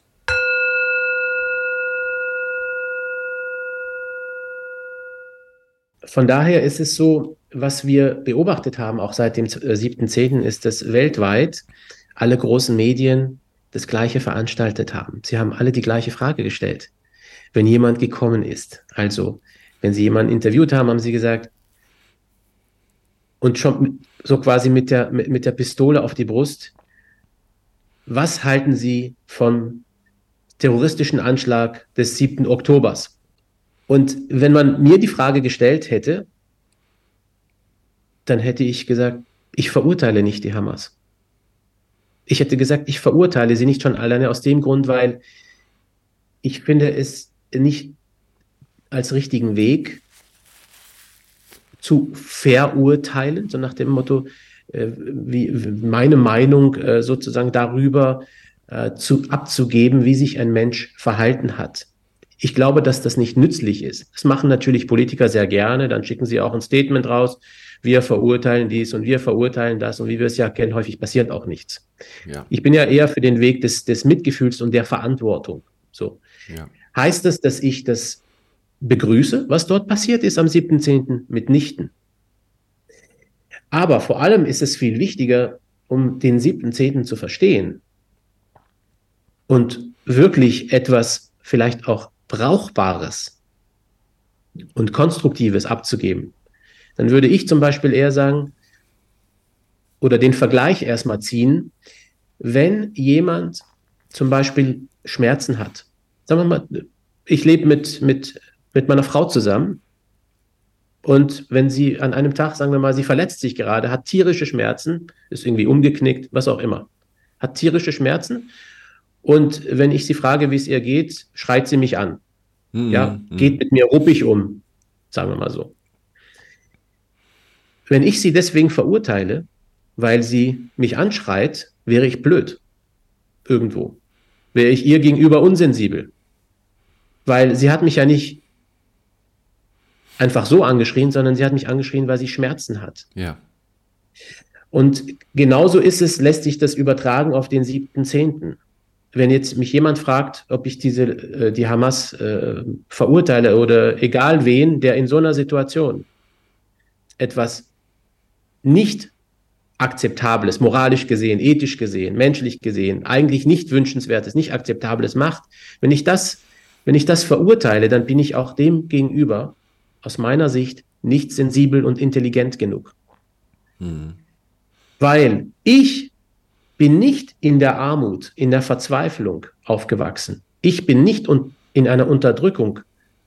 Von daher ist es so, was wir beobachtet haben, auch seit dem 7.10., äh, ist, dass weltweit alle großen Medien das Gleiche veranstaltet haben. Sie haben alle die gleiche Frage gestellt. Wenn jemand gekommen ist, also wenn Sie jemanden interviewt haben, haben Sie gesagt, und schon so quasi mit der, mit, mit der Pistole auf die Brust, was halten Sie vom terroristischen Anschlag des 7. Oktobers? Und wenn man mir die Frage gestellt hätte, dann hätte ich gesagt, ich verurteile nicht die Hamas. Ich hätte gesagt, ich verurteile sie nicht schon alleine aus dem Grund, weil ich finde es nicht als richtigen Weg zu verurteilen, so nach dem Motto, äh, wie meine Meinung äh, sozusagen darüber äh, zu, abzugeben, wie sich ein Mensch verhalten hat. Ich glaube, dass das nicht nützlich ist. Das machen natürlich Politiker sehr gerne. Dann schicken sie auch ein Statement raus. Wir verurteilen dies und wir verurteilen das. Und wie wir es ja kennen, häufig passiert auch nichts. Ja. Ich bin ja eher für den Weg des, des Mitgefühls und der Verantwortung. So. Ja. Heißt das, dass ich das begrüße, was dort passiert ist am 7.10. mitnichten? Aber vor allem ist es viel wichtiger, um den 7.10. zu verstehen und wirklich etwas vielleicht auch Brauchbares und Konstruktives abzugeben, dann würde ich zum Beispiel eher sagen, oder den Vergleich erstmal ziehen, wenn jemand zum Beispiel Schmerzen hat. Sagen wir mal, ich lebe mit, mit, mit meiner Frau zusammen und wenn sie an einem Tag, sagen wir mal, sie verletzt sich gerade, hat tierische Schmerzen, ist irgendwie umgeknickt, was auch immer, hat tierische Schmerzen und wenn ich sie frage, wie es ihr geht, schreit sie mich an. Mhm. Ja, hm. geht mit mir ruppig um, sagen wir mal so. Wenn ich sie deswegen verurteile, weil sie mich anschreit, wäre ich blöd. Irgendwo. Wäre ich ihr gegenüber unsensibel. Weil sie hat mich ja nicht einfach so angeschrien, sondern sie hat mich angeschrien, weil sie Schmerzen hat. Ja. Und genauso ist es, lässt sich das übertragen auf den 7.10. Wenn jetzt mich jemand fragt, ob ich diese, äh, die Hamas äh, verurteile oder egal wen, der in so einer Situation etwas nicht akzeptables, moralisch gesehen, ethisch gesehen, menschlich gesehen, eigentlich nicht wünschenswertes, nicht akzeptables macht, wenn ich das, wenn ich das verurteile, dann bin ich auch dem gegenüber aus meiner Sicht nicht sensibel und intelligent genug. Hm. Weil ich bin nicht in der Armut, in der Verzweiflung aufgewachsen. Ich bin nicht in einer Unterdrückung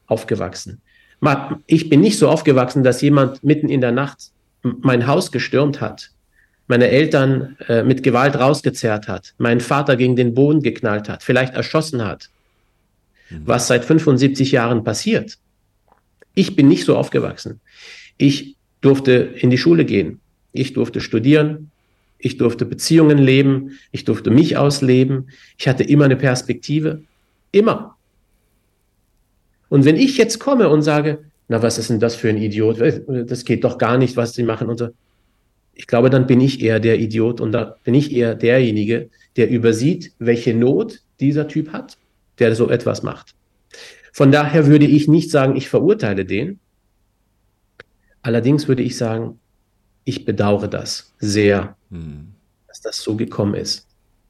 aufgewachsen. Ich bin nicht so aufgewachsen, dass jemand mitten in der Nacht mein Haus gestürmt hat, meine Eltern äh, mit Gewalt rausgezerrt hat, meinen Vater gegen den Boden geknallt hat, vielleicht erschossen hat, mhm. was seit 75 Jahren passiert. Ich bin nicht so aufgewachsen. Ich durfte in die Schule gehen. Ich durfte studieren. Ich durfte Beziehungen leben. Ich durfte mich ausleben. Ich hatte immer eine Perspektive. Immer. Und wenn ich jetzt komme und sage, na, was ist denn das für ein Idiot? Das geht doch gar nicht, was sie machen und so. Ich glaube, dann bin ich eher der Idiot und da bin ich eher derjenige, der übersieht, welche Not dieser Typ hat, der so etwas macht. Von daher würde ich nicht sagen, ich verurteile den. Allerdings würde ich sagen, ich bedauere das sehr, hm. dass das so gekommen ist.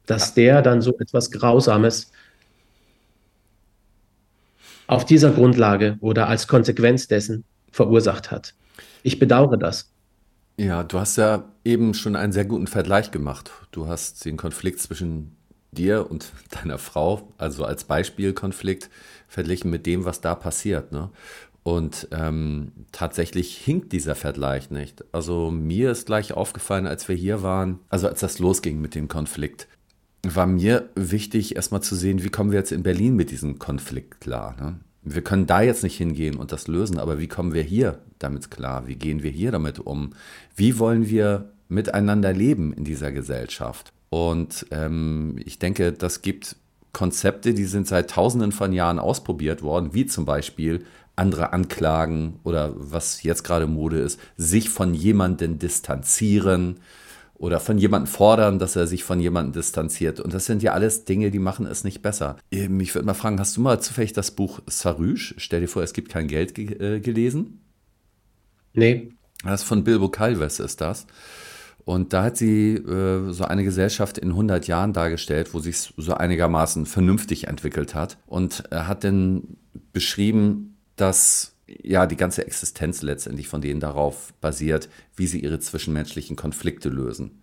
Dass der dann so etwas Grausames auf dieser Grundlage oder als Konsequenz dessen verursacht hat. Ich bedauere das. Ja, du hast ja eben schon einen sehr guten Vergleich gemacht. Du hast den Konflikt zwischen dir und deiner Frau, also als Beispielkonflikt, verglichen mit dem, was da passiert. Ne? Und ähm, tatsächlich hinkt dieser Vergleich nicht. Also mir ist gleich aufgefallen, als wir hier waren, also als das losging mit dem Konflikt, war mir wichtig, erstmal zu sehen, wie kommen wir jetzt in Berlin mit diesem Konflikt klar. Ne? Wir können da jetzt nicht hingehen und das lösen, aber wie kommen wir hier damit klar? Wie gehen wir hier damit um? Wie wollen wir miteinander leben in dieser Gesellschaft? Und ähm, ich denke, das gibt Konzepte, die sind seit tausenden von Jahren ausprobiert worden, wie zum Beispiel andere anklagen oder was jetzt gerade Mode ist, sich von jemandem distanzieren oder von jemandem fordern, dass er sich von jemandem distanziert. Und das sind ja alles Dinge, die machen es nicht besser. Ähm, ich würde mal fragen, hast du mal zufällig das Buch Sarush, stell dir vor, es gibt kein Geld, äh, gelesen? Nee. Das ist von Bilbo Calves ist das. Und da hat sie äh, so eine Gesellschaft in 100 Jahren dargestellt, wo sich so einigermaßen vernünftig entwickelt hat. Und er hat dann beschrieben, dass ja die ganze Existenz letztendlich von denen darauf basiert, wie sie ihre zwischenmenschlichen Konflikte lösen.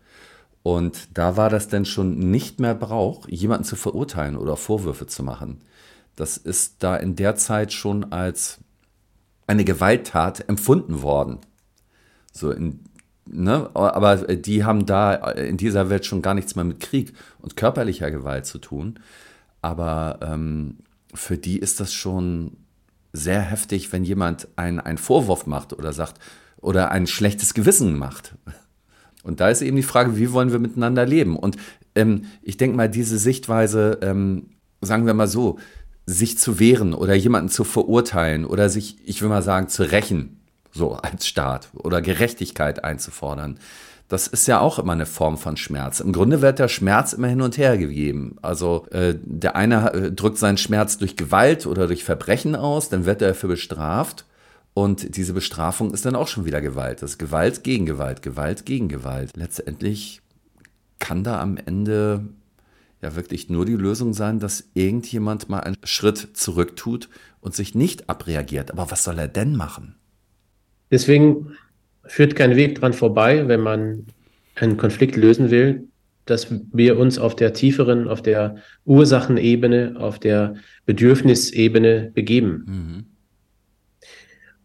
Und da war das denn schon nicht mehr Brauch, jemanden zu verurteilen oder Vorwürfe zu machen. Das ist da in der Zeit schon als eine Gewalttat empfunden worden. So in, ne? Aber die haben da in dieser Welt schon gar nichts mehr mit Krieg und körperlicher Gewalt zu tun. Aber ähm, für die ist das schon sehr heftig, wenn jemand einen Vorwurf macht oder sagt oder ein schlechtes Gewissen macht. Und da ist eben die Frage, wie wollen wir miteinander leben? Und ähm, ich denke mal, diese Sichtweise, ähm, sagen wir mal so, sich zu wehren oder jemanden zu verurteilen oder sich, ich will mal sagen, zu rächen, so als Staat oder Gerechtigkeit einzufordern. Das ist ja auch immer eine Form von Schmerz. Im Grunde wird der Schmerz immer hin und her gegeben. Also äh, der eine äh, drückt seinen Schmerz durch Gewalt oder durch Verbrechen aus, dann wird er dafür bestraft. Und diese Bestrafung ist dann auch schon wieder Gewalt. Das ist Gewalt gegen Gewalt, Gewalt gegen Gewalt. Letztendlich kann da am Ende ja wirklich nur die Lösung sein, dass irgendjemand mal einen Schritt zurück tut und sich nicht abreagiert. Aber was soll er denn machen? Deswegen führt kein Weg dran vorbei, wenn man einen Konflikt lösen will, dass wir uns auf der tieferen, auf der Ursachenebene, auf der Bedürfnisebene begeben. Mhm.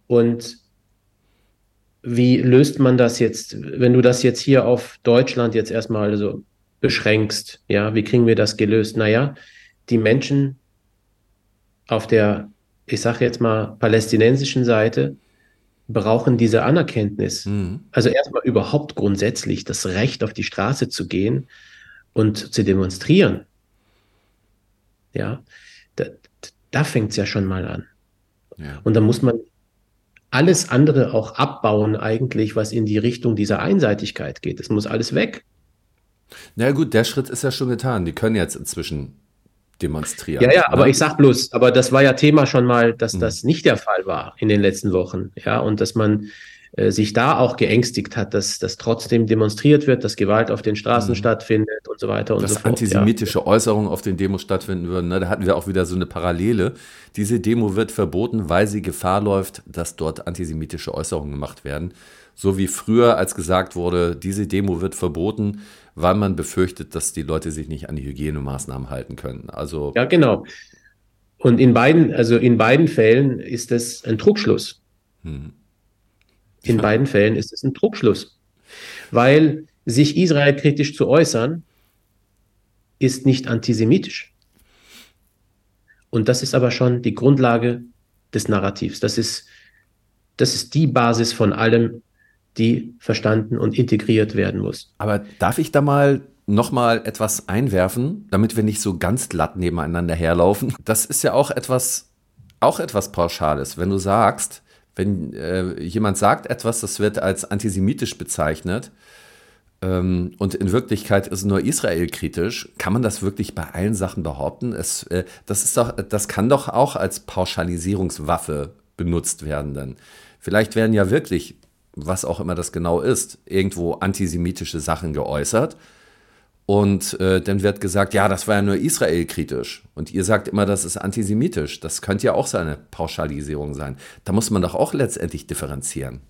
Und wie löst man das jetzt, wenn du das jetzt hier auf Deutschland jetzt erstmal so beschränkst? Ja, wie kriegen wir das gelöst? Naja, die Menschen auf der, ich sage jetzt mal, palästinensischen Seite brauchen diese Anerkenntnis. Mhm. Also erstmal überhaupt grundsätzlich das Recht, auf die Straße zu gehen und zu demonstrieren. Ja, da, da fängt es ja schon mal an. Ja. Und da muss man alles andere auch abbauen eigentlich, was in die Richtung dieser Einseitigkeit geht. Es muss alles weg. Na gut, der Schritt ist ja schon getan. Die können jetzt inzwischen demonstrieren. Ja, ja, ne? aber ich sag bloß, aber das war ja Thema schon mal, dass hm. das nicht der Fall war in den letzten Wochen. Ja, und dass man äh, sich da auch geängstigt hat, dass, dass trotzdem demonstriert wird, dass Gewalt auf den Straßen mhm. stattfindet und so weiter und dass so fort. Dass antisemitische ja. Äußerungen auf den Demos stattfinden würden. Ne? Da hatten wir auch wieder so eine Parallele. Diese Demo wird verboten, weil sie Gefahr läuft, dass dort antisemitische Äußerungen gemacht werden. So wie früher, als gesagt wurde, diese Demo wird verboten, weil man befürchtet, dass die Leute sich nicht an die Hygienemaßnahmen halten können. Also ja, genau. Und in beiden, also in beiden Fällen ist es ein Druckschluss. Hm. In ja. beiden Fällen ist es ein Druckschluss, weil sich Israel kritisch zu äußern, ist nicht antisemitisch. Und das ist aber schon die Grundlage des Narrativs. Das ist, das ist die Basis von allem, die verstanden und integriert werden muss. Aber darf ich da mal nochmal etwas einwerfen, damit wir nicht so ganz glatt nebeneinander herlaufen? Das ist ja auch etwas, auch etwas Pauschales. Wenn du sagst, wenn äh, jemand sagt etwas, das wird als antisemitisch bezeichnet, ähm, und in Wirklichkeit ist nur israelkritisch, kann man das wirklich bei allen Sachen behaupten? Es, äh, das, ist doch, das kann doch auch als Pauschalisierungswaffe benutzt werden dann. Vielleicht werden ja wirklich was auch immer das genau ist, irgendwo antisemitische Sachen geäußert. Und äh, dann wird gesagt, ja, das war ja nur israelkritisch. Und ihr sagt immer, das ist antisemitisch. Das könnte ja auch so eine Pauschalisierung sein. Da muss man doch auch letztendlich differenzieren.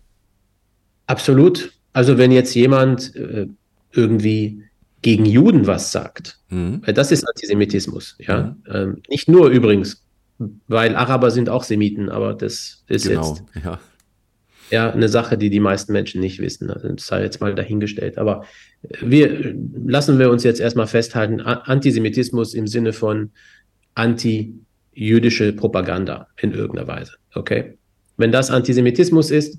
Absolut. Also wenn jetzt jemand äh, irgendwie gegen Juden was sagt, mhm. weil das ist Antisemitismus. Ja? Mhm. Ähm, nicht nur übrigens, weil Araber sind auch Semiten, aber das ist genau, jetzt ja ja eine Sache, die die meisten Menschen nicht wissen. Also das sei jetzt mal dahingestellt. Aber wir lassen wir uns jetzt erstmal festhalten, Antisemitismus im Sinne von anti-jüdische Propaganda in irgendeiner Weise. Okay? Wenn das Antisemitismus ist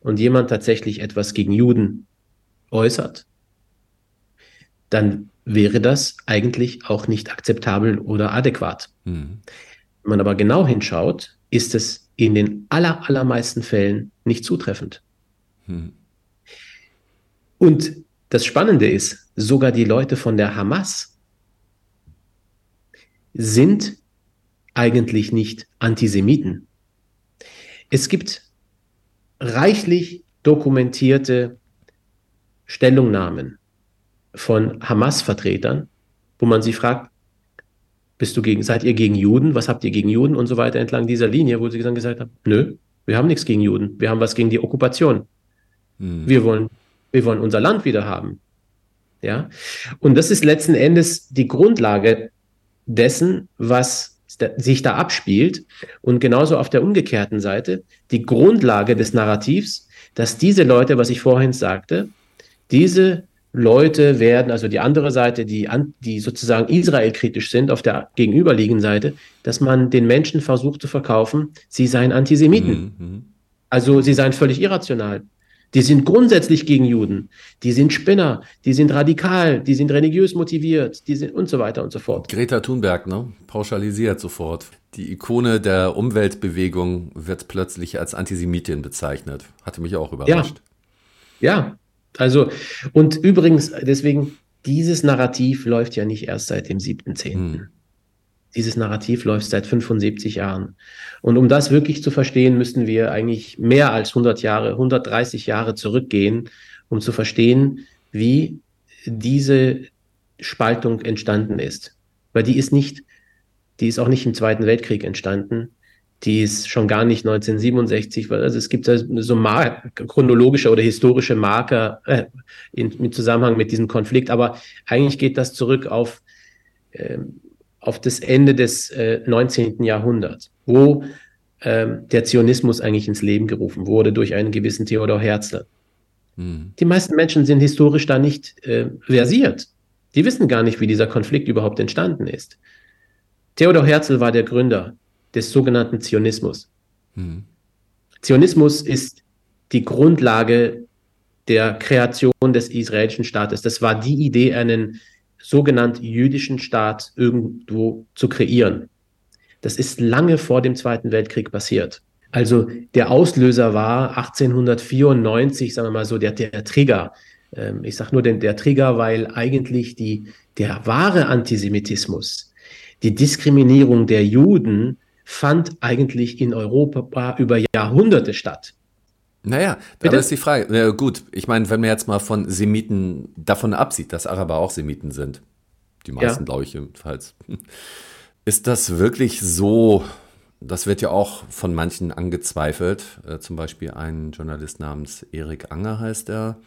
und jemand tatsächlich etwas gegen Juden äußert, dann wäre das eigentlich auch nicht akzeptabel oder adäquat. Mhm. Wenn man aber genau hinschaut, ist es in den aller, allermeisten Fällen nicht zutreffend. Hm. Und das Spannende ist, sogar die Leute von der Hamas sind eigentlich nicht Antisemiten. Es gibt reichlich dokumentierte Stellungnahmen von Hamas-Vertretern, wo man sie fragt, bist du gegen, seid ihr gegen Juden? Was habt ihr gegen Juden? Und so weiter entlang dieser Linie, wo sie dann gesagt haben, nö, wir haben nichts gegen Juden. Wir haben was gegen die Okkupation. Hm. Wir wollen, wir wollen unser Land wieder haben. Ja. Und das ist letzten Endes die Grundlage dessen, was sich da abspielt. Und genauso auf der umgekehrten Seite die Grundlage des Narrativs, dass diese Leute, was ich vorhin sagte, diese Leute werden, also die andere Seite, die, die sozusagen israelkritisch sind, auf der gegenüberliegenden Seite, dass man den Menschen versucht zu verkaufen, sie seien Antisemiten. Mhm, mhm. Also sie seien völlig irrational. Die sind grundsätzlich gegen Juden. Die sind Spinner. Die sind radikal. Die sind religiös motiviert. Die sind und so weiter und so fort. Greta Thunberg, ne? Pauschalisiert sofort. Die Ikone der Umweltbewegung wird plötzlich als Antisemitin bezeichnet. Hatte mich auch überrascht. Ja. Ja, also, und übrigens, deswegen, dieses Narrativ läuft ja nicht erst seit dem 7.10. Hm. Dieses Narrativ läuft seit 75 Jahren. Und um das wirklich zu verstehen, müssen wir eigentlich mehr als 100 Jahre, 130 Jahre zurückgehen, um zu verstehen, wie diese Spaltung entstanden ist. Weil die ist nicht, die ist auch nicht im Zweiten Weltkrieg entstanden, die ist schon gar nicht 1967, weil also es gibt so Mar chronologische oder historische Marker äh, in, im Zusammenhang mit diesem Konflikt, aber eigentlich geht das zurück auf, äh, auf das Ende des äh, 19. Jahrhunderts, wo ähm, der Zionismus eigentlich ins Leben gerufen wurde durch einen gewissen Theodor Herzl. Mhm. Die meisten Menschen sind historisch da nicht äh, versiert. Die wissen gar nicht, wie dieser Konflikt überhaupt entstanden ist. Theodor Herzl war der Gründer des sogenannten Zionismus. Mhm. Zionismus ist die Grundlage der Kreation des israelischen Staates. Das war die Idee, einen sogenannten jüdischen Staat irgendwo zu kreieren. Das ist lange vor dem Zweiten Weltkrieg passiert. Also der Auslöser war 1894, sagen wir mal so, der, der Trigger. Ähm, ich sage nur den, der Trigger, weil eigentlich die, der wahre Antisemitismus, die Diskriminierung der Juden fand eigentlich in Europa über Jahrhunderte statt. Naja, Bitte? aber ist die Frage. Ja, gut, ich meine, wenn man jetzt mal von Semiten davon absieht, dass Araber auch Semiten sind, die meisten, ja. glaube ich, jedenfalls, ist das wirklich so? Das wird ja auch von manchen angezweifelt. Äh, zum Beispiel ein Journalist namens Erik Anger heißt er.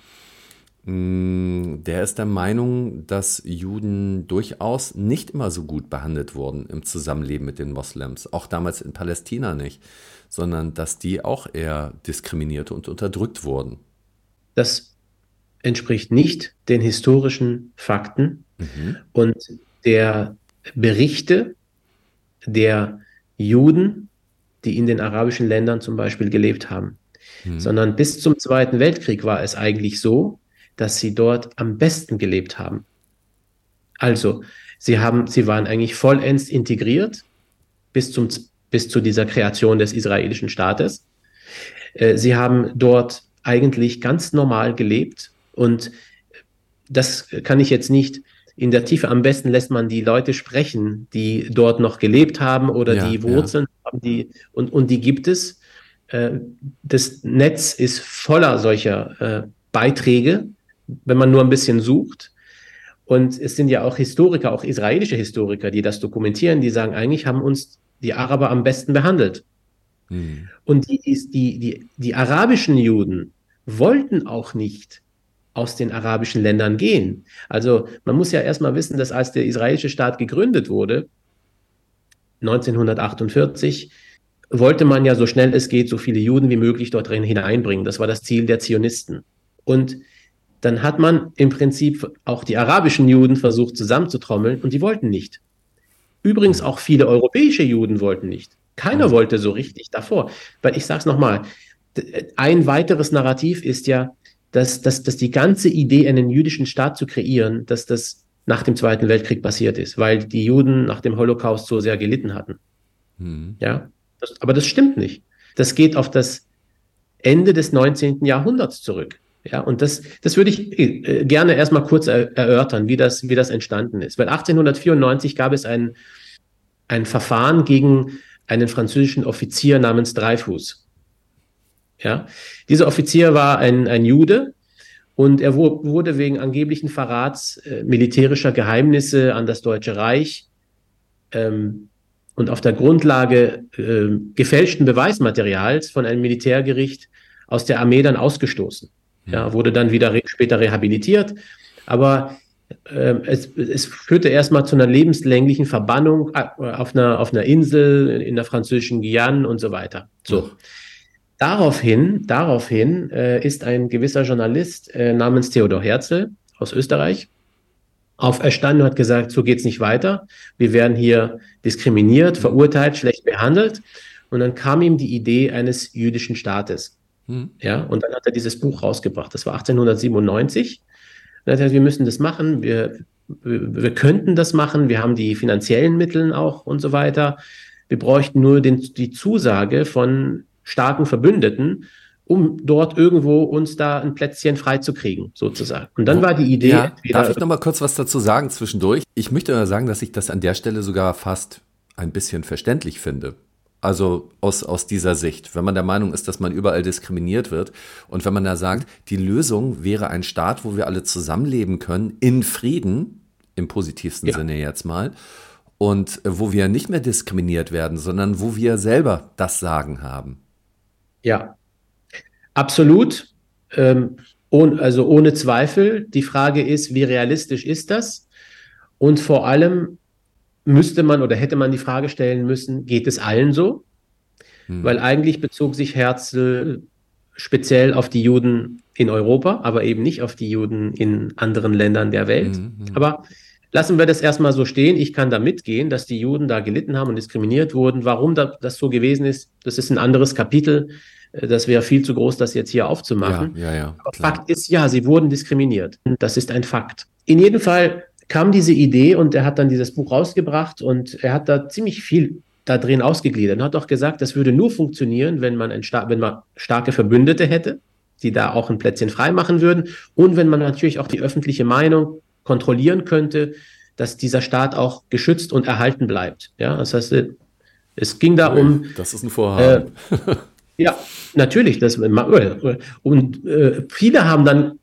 Mm, der ist der Meinung, dass Juden durchaus nicht immer so gut behandelt wurden im Zusammenleben mit den Moslems, auch damals in Palästina nicht sondern dass die auch eher diskriminiert und unterdrückt wurden. Das entspricht nicht den historischen Fakten mhm. und der Berichte der Juden, die in den arabischen Ländern zum Beispiel gelebt haben, mhm. sondern bis zum Zweiten Weltkrieg war es eigentlich so, dass sie dort am besten gelebt haben. Also, sie haben, sie waren eigentlich vollends integriert bis zum bis zu dieser Kreation des israelischen Staates. Äh, sie haben dort eigentlich ganz normal gelebt und das kann ich jetzt nicht in der Tiefe. Am besten lässt man die Leute sprechen, die dort noch gelebt haben oder ja, die Wurzeln ja. haben, die, und, und die gibt es. Äh, das Netz ist voller solcher äh, Beiträge, wenn man nur ein bisschen sucht. Und es sind ja auch Historiker, auch israelische Historiker, die das dokumentieren, die sagen, eigentlich haben uns die Araber am besten behandelt. Mhm. Und die, die, die, die arabischen Juden wollten auch nicht aus den arabischen Ländern gehen. Also man muss ja erstmal wissen, dass als der israelische Staat gegründet wurde, 1948, wollte man ja so schnell es geht, so viele Juden wie möglich dort hineinbringen. Das war das Ziel der Zionisten. Und dann hat man im Prinzip auch die arabischen Juden versucht zusammenzutrommeln und die wollten nicht. Übrigens auch viele europäische Juden wollten nicht. Keiner mhm. wollte so richtig davor. Weil ich sage es nochmal, ein weiteres Narrativ ist ja, dass, dass, dass die ganze Idee, einen jüdischen Staat zu kreieren, dass das nach dem Zweiten Weltkrieg passiert ist, weil die Juden nach dem Holocaust so sehr gelitten hatten. Mhm. Ja, das, aber das stimmt nicht. Das geht auf das Ende des 19. Jahrhunderts zurück. Ja, und das, das würde ich äh, gerne erstmal kurz er, erörtern, wie das, wie das entstanden ist. Weil 1894 gab es ein, ein Verfahren gegen einen französischen Offizier namens Dreyfus. Ja, dieser Offizier war ein, ein Jude und er wurde wegen angeblichen Verrats äh, militärischer Geheimnisse an das Deutsche Reich ähm, und auf der Grundlage äh, gefälschten Beweismaterials von einem Militärgericht aus der Armee dann ausgestoßen. Ja, wurde dann wieder re später rehabilitiert. Aber äh, es, es führte erstmal zu einer lebenslänglichen Verbannung äh, auf einer, auf einer Insel in der französischen Guyane und so weiter. So. Daraufhin, daraufhin äh, ist ein gewisser Journalist äh, namens Theodor Herzl aus Österreich auferstanden und hat gesagt, so geht's nicht weiter. Wir werden hier diskriminiert, verurteilt, schlecht behandelt. Und dann kam ihm die Idee eines jüdischen Staates. Hm. Ja, und dann hat er dieses Buch rausgebracht. Das war 1897. Und er hat gesagt, wir müssen das machen, wir, wir, wir könnten das machen, wir haben die finanziellen Mittel auch und so weiter. Wir bräuchten nur den, die Zusage von starken Verbündeten, um dort irgendwo uns da ein Plätzchen freizukriegen, sozusagen. Und dann war die Idee. Ja, darf ich noch mal kurz was dazu sagen zwischendurch? Ich möchte sagen, dass ich das an der Stelle sogar fast ein bisschen verständlich finde. Also aus, aus dieser Sicht, wenn man der Meinung ist, dass man überall diskriminiert wird und wenn man da sagt, die Lösung wäre ein Staat, wo wir alle zusammenleben können, in Frieden, im positivsten ja. Sinne jetzt mal, und wo wir nicht mehr diskriminiert werden, sondern wo wir selber das Sagen haben. Ja, absolut. Ähm, ohne, also ohne Zweifel. Die Frage ist, wie realistisch ist das? Und vor allem, müsste man oder hätte man die Frage stellen müssen, geht es allen so? Hm. Weil eigentlich bezog sich Herzl speziell auf die Juden in Europa, aber eben nicht auf die Juden in anderen Ländern der Welt. Hm, hm. Aber lassen wir das erstmal so stehen. Ich kann da mitgehen, dass die Juden da gelitten haben und diskriminiert wurden. Warum das so gewesen ist, das ist ein anderes Kapitel. Das wäre viel zu groß, das jetzt hier aufzumachen. Ja, ja, ja, Fakt ist, ja, sie wurden diskriminiert. Das ist ein Fakt. In jedem Fall kam diese Idee und er hat dann dieses Buch rausgebracht und er hat da ziemlich viel da drin ausgegliedert und hat auch gesagt, das würde nur funktionieren, wenn man, ein, wenn man starke Verbündete hätte, die da auch ein Plätzchen freimachen würden und wenn man natürlich auch die öffentliche Meinung kontrollieren könnte, dass dieser Staat auch geschützt und erhalten bleibt. Ja, das heißt, es ging da um. Das ist ein Vorhaben. Äh, ja, natürlich. Das, und äh, viele haben dann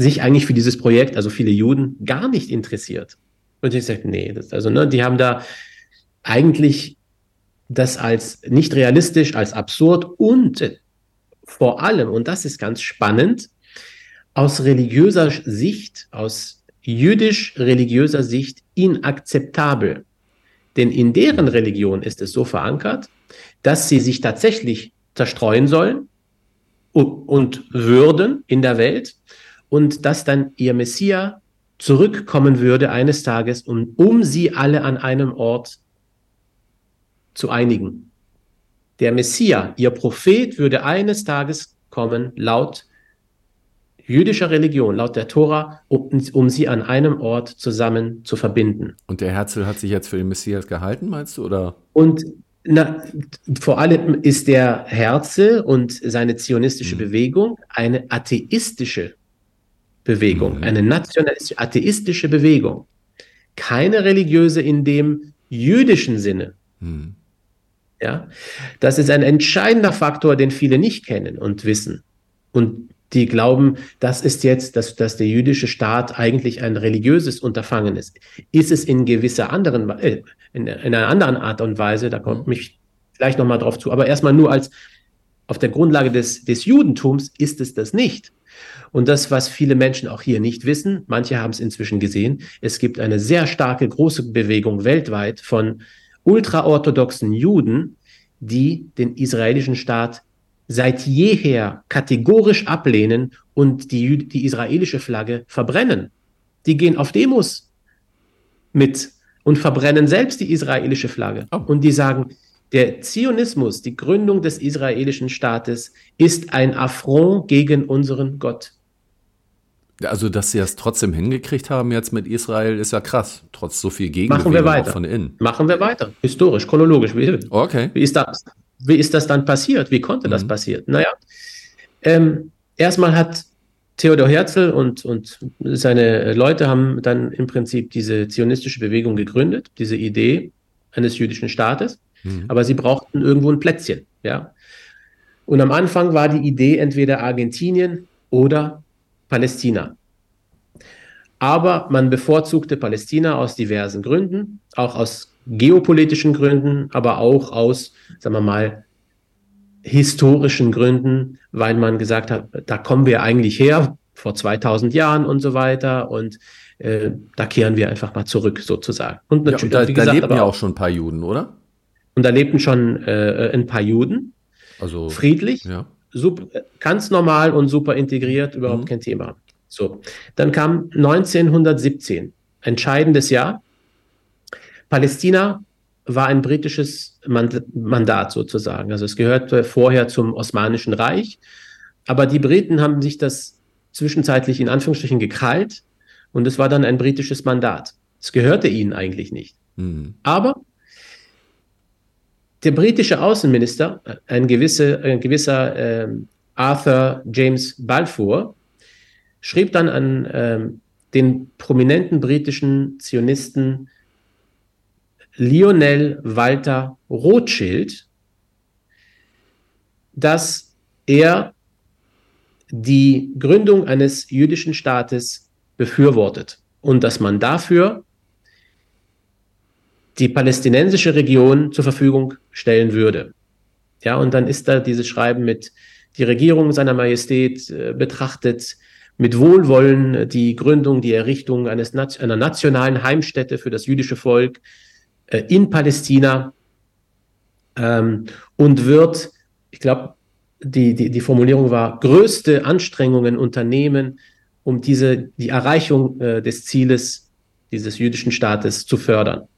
sich eigentlich für dieses Projekt, also viele Juden, gar nicht interessiert. Und ich sagte, nee, das, also, ne, die haben da eigentlich das als nicht realistisch, als absurd und vor allem, und das ist ganz spannend, aus religiöser Sicht, aus jüdisch-religiöser Sicht inakzeptabel. Denn in deren Religion ist es so verankert, dass sie sich tatsächlich zerstreuen sollen und, und würden in der Welt und dass dann ihr Messias zurückkommen würde eines Tages, um, um sie alle an einem Ort zu einigen. Der Messias, ihr Prophet, würde eines Tages kommen, laut jüdischer Religion, laut der Tora, um, um, sie an einem Ort zusammen zu verbinden. Und der Herzl hat sich jetzt für den Messias gehalten, meinst du? Oder? Und na, vor allem ist der Herzl und seine zionistische mhm. Bewegung eine atheistische Bewegung, mhm. eine nationalistische, atheistische Bewegung. Keine religiöse in dem jüdischen Sinne. Mhm. Ja, das ist ein entscheidender Faktor, den viele nicht kennen und wissen. Und die glauben, das ist jetzt, dass, dass der jüdische Staat eigentlich ein religiöses Unterfangen ist. Ist es in gewisser anderen, äh, in, in, einer anderen Art und Weise, da kommt mhm. mich gleich nochmal drauf zu, aber erstmal nur als auf der Grundlage des, des Judentums ist es das nicht. Und das, was viele Menschen auch hier nicht wissen, manche haben es inzwischen gesehen, es gibt eine sehr starke, große Bewegung weltweit von ultraorthodoxen Juden, die den israelischen Staat seit jeher kategorisch ablehnen und die, die israelische Flagge verbrennen. Die gehen auf Demos mit und verbrennen selbst die israelische Flagge. Oh. Und die sagen, der Zionismus, die Gründung des israelischen Staates, ist ein Affront gegen unseren Gott. Also, dass sie das trotzdem hingekriegt haben jetzt mit Israel, ist ja krass. Trotz so viel Gegenbewegung Machen wir weiter. von innen. Machen wir weiter. Historisch, chronologisch. Wie, okay. Wie ist das? Wie ist das dann passiert? Wie konnte mhm. das passieren? Naja, ähm, erstmal hat Theodor Herzl und, und seine Leute haben dann im Prinzip diese zionistische Bewegung gegründet, diese Idee eines jüdischen Staates. Mhm. Aber sie brauchten irgendwo ein Plätzchen, ja. Und am Anfang war die Idee entweder Argentinien oder Palästina. Aber man bevorzugte Palästina aus diversen Gründen, auch aus geopolitischen Gründen, aber auch aus, sagen wir mal, historischen Gründen, weil man gesagt hat, da kommen wir eigentlich her, vor 2000 Jahren und so weiter und äh, da kehren wir einfach mal zurück sozusagen. Und natürlich, ja, und da, gesagt, da leben ja auch schon ein paar Juden, oder? Und da lebten schon äh, ein paar Juden, also friedlich, ja ganz normal und super integriert, überhaupt mhm. kein Thema. So, dann kam 1917, entscheidendes Jahr. Palästina war ein britisches Mandat sozusagen. Also es gehörte vorher zum Osmanischen Reich. Aber die Briten haben sich das zwischenzeitlich in Anführungsstrichen gekrallt und es war dann ein britisches Mandat. Es gehörte ihnen eigentlich nicht. Mhm. Aber der britische Außenminister, ein, gewisse, ein gewisser äh, Arthur James Balfour, schrieb dann an äh, den prominenten britischen Zionisten Lionel Walter Rothschild, dass er die Gründung eines jüdischen Staates befürwortet und dass man dafür die palästinensische Region zur Verfügung stellen würde. Ja, und dann ist da dieses Schreiben mit die Regierung seiner Majestät äh, betrachtet mit Wohlwollen die Gründung, die Errichtung eines, einer nationalen Heimstätte für das jüdische Volk äh, in Palästina ähm, und wird, ich glaube, die, die, die Formulierung war, größte Anstrengungen unternehmen, um diese, die Erreichung äh, des Zieles dieses jüdischen Staates zu fördern.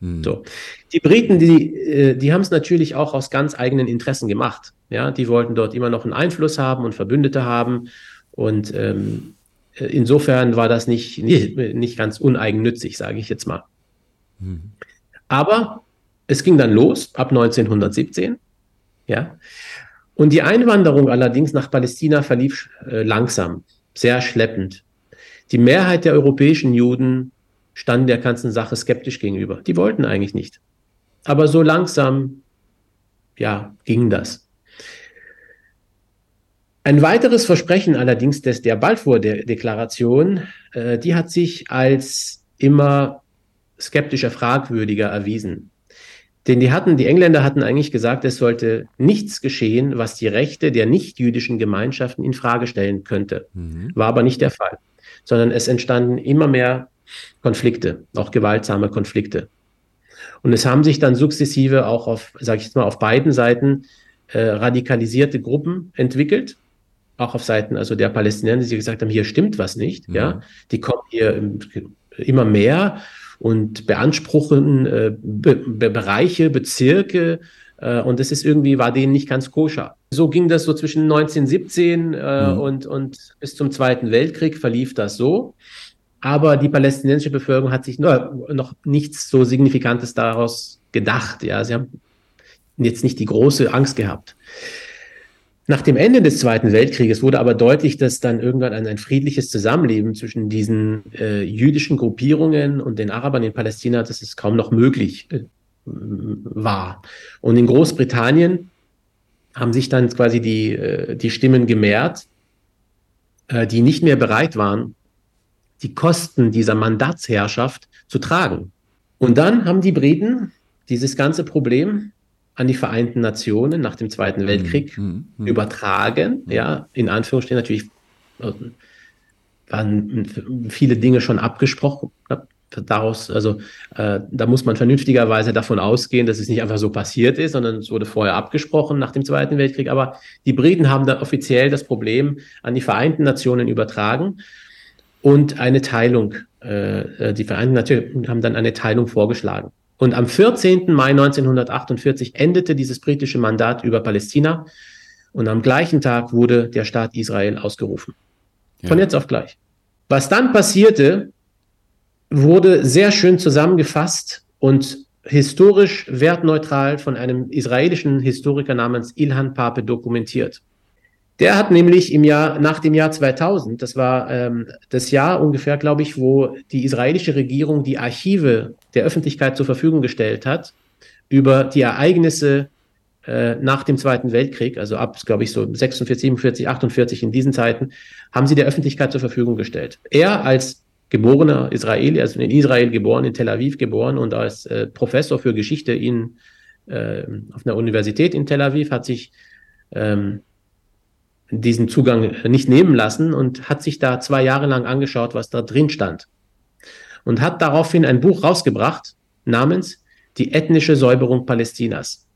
Hm. So. Die Briten, die, äh, die haben es natürlich auch aus ganz eigenen Interessen gemacht. Ja, die wollten dort immer noch einen Einfluss haben und Verbündete haben. Und ähm, äh, insofern war das nicht, nicht, nicht ganz uneigennützig, sage ich jetzt mal. Mhm. Aber es ging dann los ab 1917. Ja. Und die Einwanderung allerdings nach Palästina verlief äh, langsam, sehr schleppend. Die Mehrheit der europäischen Juden stand der ganzen Sache skeptisch gegenüber. Die wollten eigentlich nicht. Aber so langsam, ja, ging das. Ein weiteres Versprechen allerdings des, der Balfour-Deklaration, äh, die hat sich als immer skeptischer, fragwürdiger erwiesen. Denn die hatten, die Engländer hatten eigentlich gesagt, es sollte nichts geschehen, was die Rechte der nichtjüdischen Gemeinschaften in Frage stellen könnte. Mhm. War aber nicht der Fall, sondern es entstanden immer mehr Konflikte, auch gewaltsame Konflikte. Und es haben sich dann sukzessive auch auf, sage ich jetzt mal, auf beiden Seiten äh, radikalisierte Gruppen entwickelt, auch auf Seiten also der Palästinenser, die gesagt haben, hier stimmt was nicht, mhm. ja, die kommen hier immer mehr und beanspruchen äh, Be Be Bereiche, Bezirke äh, und das ist irgendwie, war denen nicht ganz koscher. So ging das so zwischen 1917 äh, mhm. und, und bis zum Zweiten Weltkrieg verlief das so. Aber die palästinensische Bevölkerung hat sich nur, noch nichts so Signifikantes daraus gedacht. Ja, sie haben jetzt nicht die große Angst gehabt. Nach dem Ende des Zweiten Weltkrieges wurde aber deutlich, dass dann irgendwann ein, ein friedliches Zusammenleben zwischen diesen äh, jüdischen Gruppierungen und den Arabern in Palästina, dass es kaum noch möglich äh, war. Und in Großbritannien haben sich dann quasi die, äh, die Stimmen gemehrt, äh, die nicht mehr bereit waren, die Kosten dieser Mandatsherrschaft zu tragen. Und dann haben die Briten dieses ganze Problem an die Vereinten Nationen nach dem Zweiten Weltkrieg mhm. Mhm. übertragen. Mhm. Ja, in Anführungsstrichen natürlich äh, waren viele Dinge schon abgesprochen. Daraus, also äh, da muss man vernünftigerweise davon ausgehen, dass es nicht einfach so passiert ist, sondern es wurde vorher abgesprochen nach dem Zweiten Weltkrieg. Aber die Briten haben da offiziell das Problem an die Vereinten Nationen übertragen und eine Teilung. Äh, äh die Vereinten Nationen haben dann eine Teilung vorgeschlagen. Und am 14. Mai 1948 endete dieses britische Mandat über Palästina und am gleichen Tag wurde der Staat Israel ausgerufen. Ja. Von jetzt auf gleich. Was dann passierte, wurde sehr schön zusammengefasst und historisch wertneutral von einem israelischen Historiker namens Ilhan Pape dokumentiert. Der hat nämlich im Jahr, nach dem Jahr 2000, das war ähm, das Jahr ungefähr, glaube ich, wo die israelische Regierung die Archive der Öffentlichkeit zur Verfügung gestellt hat über die Ereignisse äh, nach dem Zweiten Weltkrieg, also ab, glaube ich, so 46, 47, 48 in diesen Zeiten, haben sie der Öffentlichkeit zur Verfügung gestellt. Er als geborener Israeli, also in Israel geboren, in Tel Aviv geboren und als äh, Professor für Geschichte in, äh, auf einer Universität in Tel Aviv hat sich ähm, diesen Zugang nicht nehmen lassen und hat sich da zwei Jahre lang angeschaut, was da drin stand. Und hat daraufhin ein Buch rausgebracht namens Die ethnische Säuberung Palästinas.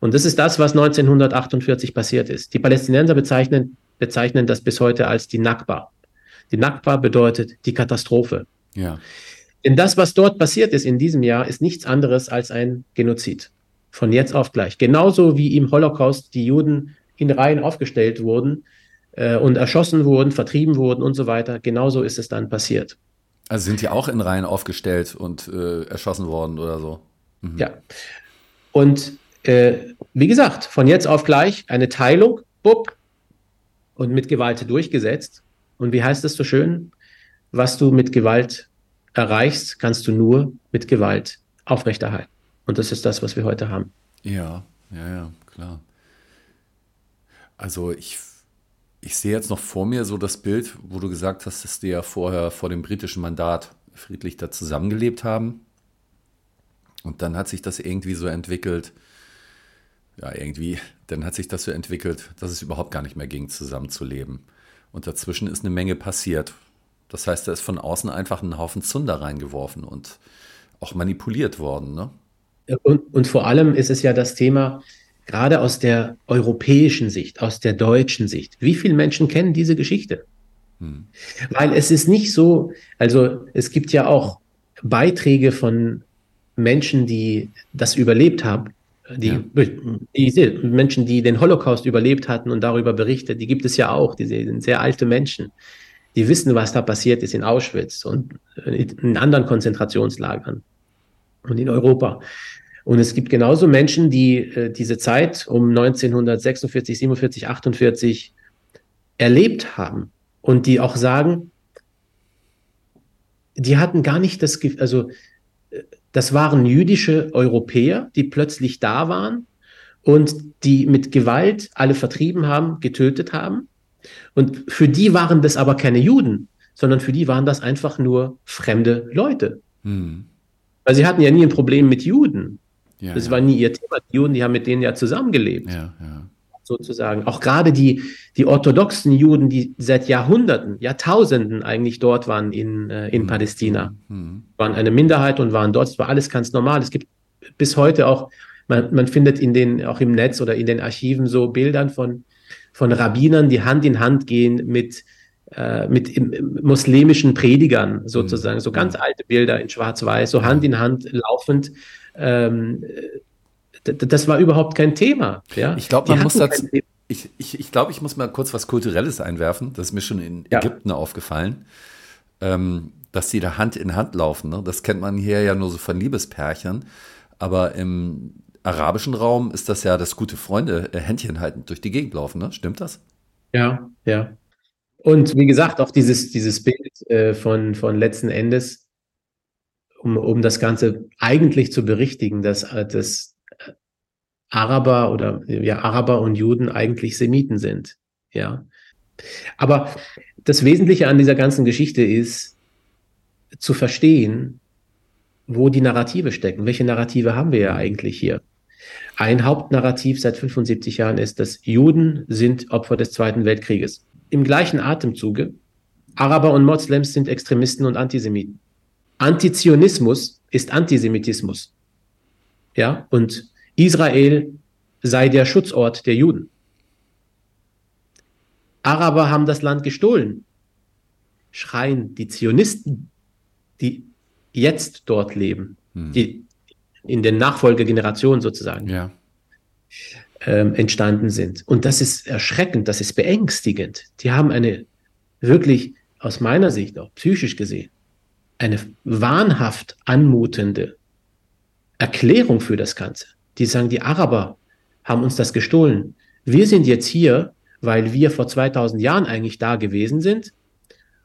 Und das ist das, was 1948 passiert ist. Die Palästinenser bezeichnen, bezeichnen das bis heute als die Nakba. Die Nakba bedeutet die Katastrophe. Ja. Denn das, was dort passiert ist in diesem Jahr, ist nichts anderes als ein Genozid. Von jetzt auf gleich. Genauso wie im Holocaust die Juden in Reihen aufgestellt wurden äh, und erschossen wurden, vertrieben wurden und so weiter. Genauso ist es dann passiert. Also sind die auch in Reihen aufgestellt und äh, erschossen worden oder so? Mhm. Ja. Und äh, wie gesagt, von jetzt auf gleich eine Teilung, bupp, und mit Gewalt durchgesetzt. Und wie heißt es so schön? Was du mit Gewalt erreichst, kannst du nur mit Gewalt aufrechterhalten. Und das ist das, was wir heute haben. Ja, ja, ja, klar. Also ich, ich sehe jetzt noch vor mir so das Bild, wo du gesagt hast, dass die ja vorher vor dem britischen Mandat friedlich da zusammengelebt haben. Und dann hat sich das irgendwie so entwickelt, ja, irgendwie, dann hat sich das so entwickelt, dass es überhaupt gar nicht mehr ging, zusammenzuleben. Und dazwischen ist eine Menge passiert. Das heißt, da ist von außen einfach ein Haufen Zunder reingeworfen und auch manipuliert worden. Ne? Und, und vor allem ist es ja das Thema, gerade aus der europäischen Sicht, aus der deutschen Sicht. Wie viele Menschen kennen diese Geschichte? Hm. Weil es ist nicht so, also es gibt ja auch Beiträge von Menschen, die das überlebt haben, die, ja. die, Menschen, die den Holocaust überlebt hatten und darüber berichtet, die gibt es ja auch, diese sind sehr alte Menschen, die wissen, was da passiert ist in Auschwitz und in anderen Konzentrationslagern. und in Europa. Und es gibt genauso Menschen, die äh, diese Zeit um 1946, 47, 48 erlebt haben und die auch sagen, die hatten gar nicht das, also äh, das waren jüdische Europäer, die plötzlich da waren und die mit Gewalt alle vertrieben haben, getötet haben. Und für die waren das aber keine Juden, sondern für die waren das einfach nur fremde Leute. Hm. Weil sie hatten ja nie ein Problem mit Juden. Ja, das ja. war nie ihr Thema. Die Juden, die haben mit denen ja zusammengelebt. Ja, ja. Sozusagen. Auch gerade die, die orthodoxen Juden, die seit Jahrhunderten, Jahrtausenden eigentlich dort waren in, äh, in hm. Palästina, hm. waren eine Minderheit und waren dort. Es war alles ganz normal. Es gibt bis heute auch, man, man findet in den, auch im Netz oder in den Archiven so Bildern von, von Rabbinern, die Hand in Hand gehen mit, äh, mit muslimischen Predigern sozusagen, mhm. so ganz alte Bilder in Schwarz-Weiß, so Hand in Hand laufend. Ähm, das war überhaupt kein Thema. Ja? Ich glaube, man muss dazu, ich, ich, ich glaube, ich muss mal kurz was Kulturelles einwerfen. Das ist mir schon in ja. Ägypten aufgefallen, ähm, dass die da Hand in Hand laufen. Ne? Das kennt man hier ja nur so von Liebespärchen. Aber im arabischen Raum ist das ja, dass gute Freunde äh, Händchen halten durch die Gegend laufen. Ne? Stimmt das? Ja, ja. Und wie gesagt, auch dieses, dieses Bild äh, von, von letzten Endes, um, um das Ganze eigentlich zu berichtigen, dass, äh, dass Araber oder ja, Araber und Juden eigentlich Semiten sind. Ja. Aber das Wesentliche an dieser ganzen Geschichte ist, zu verstehen, wo die Narrative stecken. Welche Narrative haben wir ja eigentlich hier? Ein Hauptnarrativ seit 75 Jahren ist, dass Juden sind Opfer des Zweiten Weltkrieges im gleichen Atemzuge, Araber und Moslems sind Extremisten und Antisemiten. Antizionismus ist Antisemitismus. Ja, und Israel sei der Schutzort der Juden. Araber haben das Land gestohlen, schreien die Zionisten, die jetzt dort leben, hm. die in den Nachfolgegenerationen sozusagen. Ja ähm, entstanden sind. Und das ist erschreckend, das ist beängstigend. Die haben eine wirklich, aus meiner Sicht auch psychisch gesehen, eine wahnhaft anmutende Erklärung für das Ganze. Die sagen, die Araber haben uns das gestohlen. Wir sind jetzt hier, weil wir vor 2000 Jahren eigentlich da gewesen sind.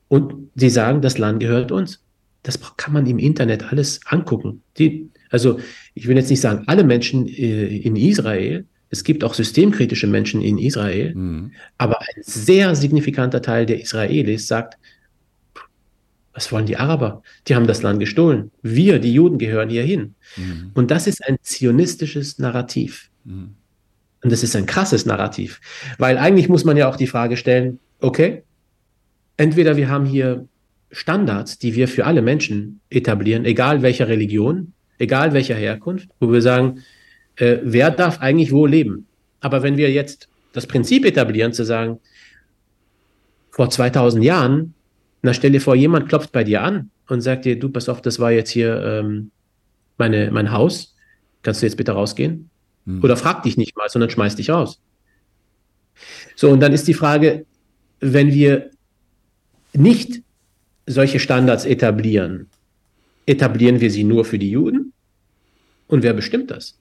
Und sie sagen, das Land gehört uns. Das kann man im Internet alles angucken. Die, also ich will jetzt nicht sagen, alle Menschen äh, in Israel es gibt auch systemkritische Menschen in Israel, mhm. aber ein sehr signifikanter Teil der Israelis sagt, was wollen die Araber? Die haben das Land gestohlen. Wir, die Juden, gehören hierhin. Mhm. Und das ist ein zionistisches Narrativ. Mhm. Und das ist ein krasses Narrativ. Weil eigentlich muss man ja auch die Frage stellen, okay, entweder wir haben hier Standards, die wir für alle Menschen etablieren, egal welcher Religion, egal welcher Herkunft, wo wir sagen, äh, wer darf eigentlich wo leben. Aber wenn wir jetzt das Prinzip etablieren, zu sagen, vor 2000 Jahren, na stell dir vor, jemand klopft bei dir an und sagt dir, du, pass auf, das war jetzt hier ähm, meine, mein Haus, kannst du jetzt bitte rausgehen? Hm. Oder frag dich nicht mal, sondern schmeiß dich raus. So, und dann ist die Frage, wenn wir nicht solche Standards etablieren, etablieren wir sie nur für die Juden? Und wer bestimmt das?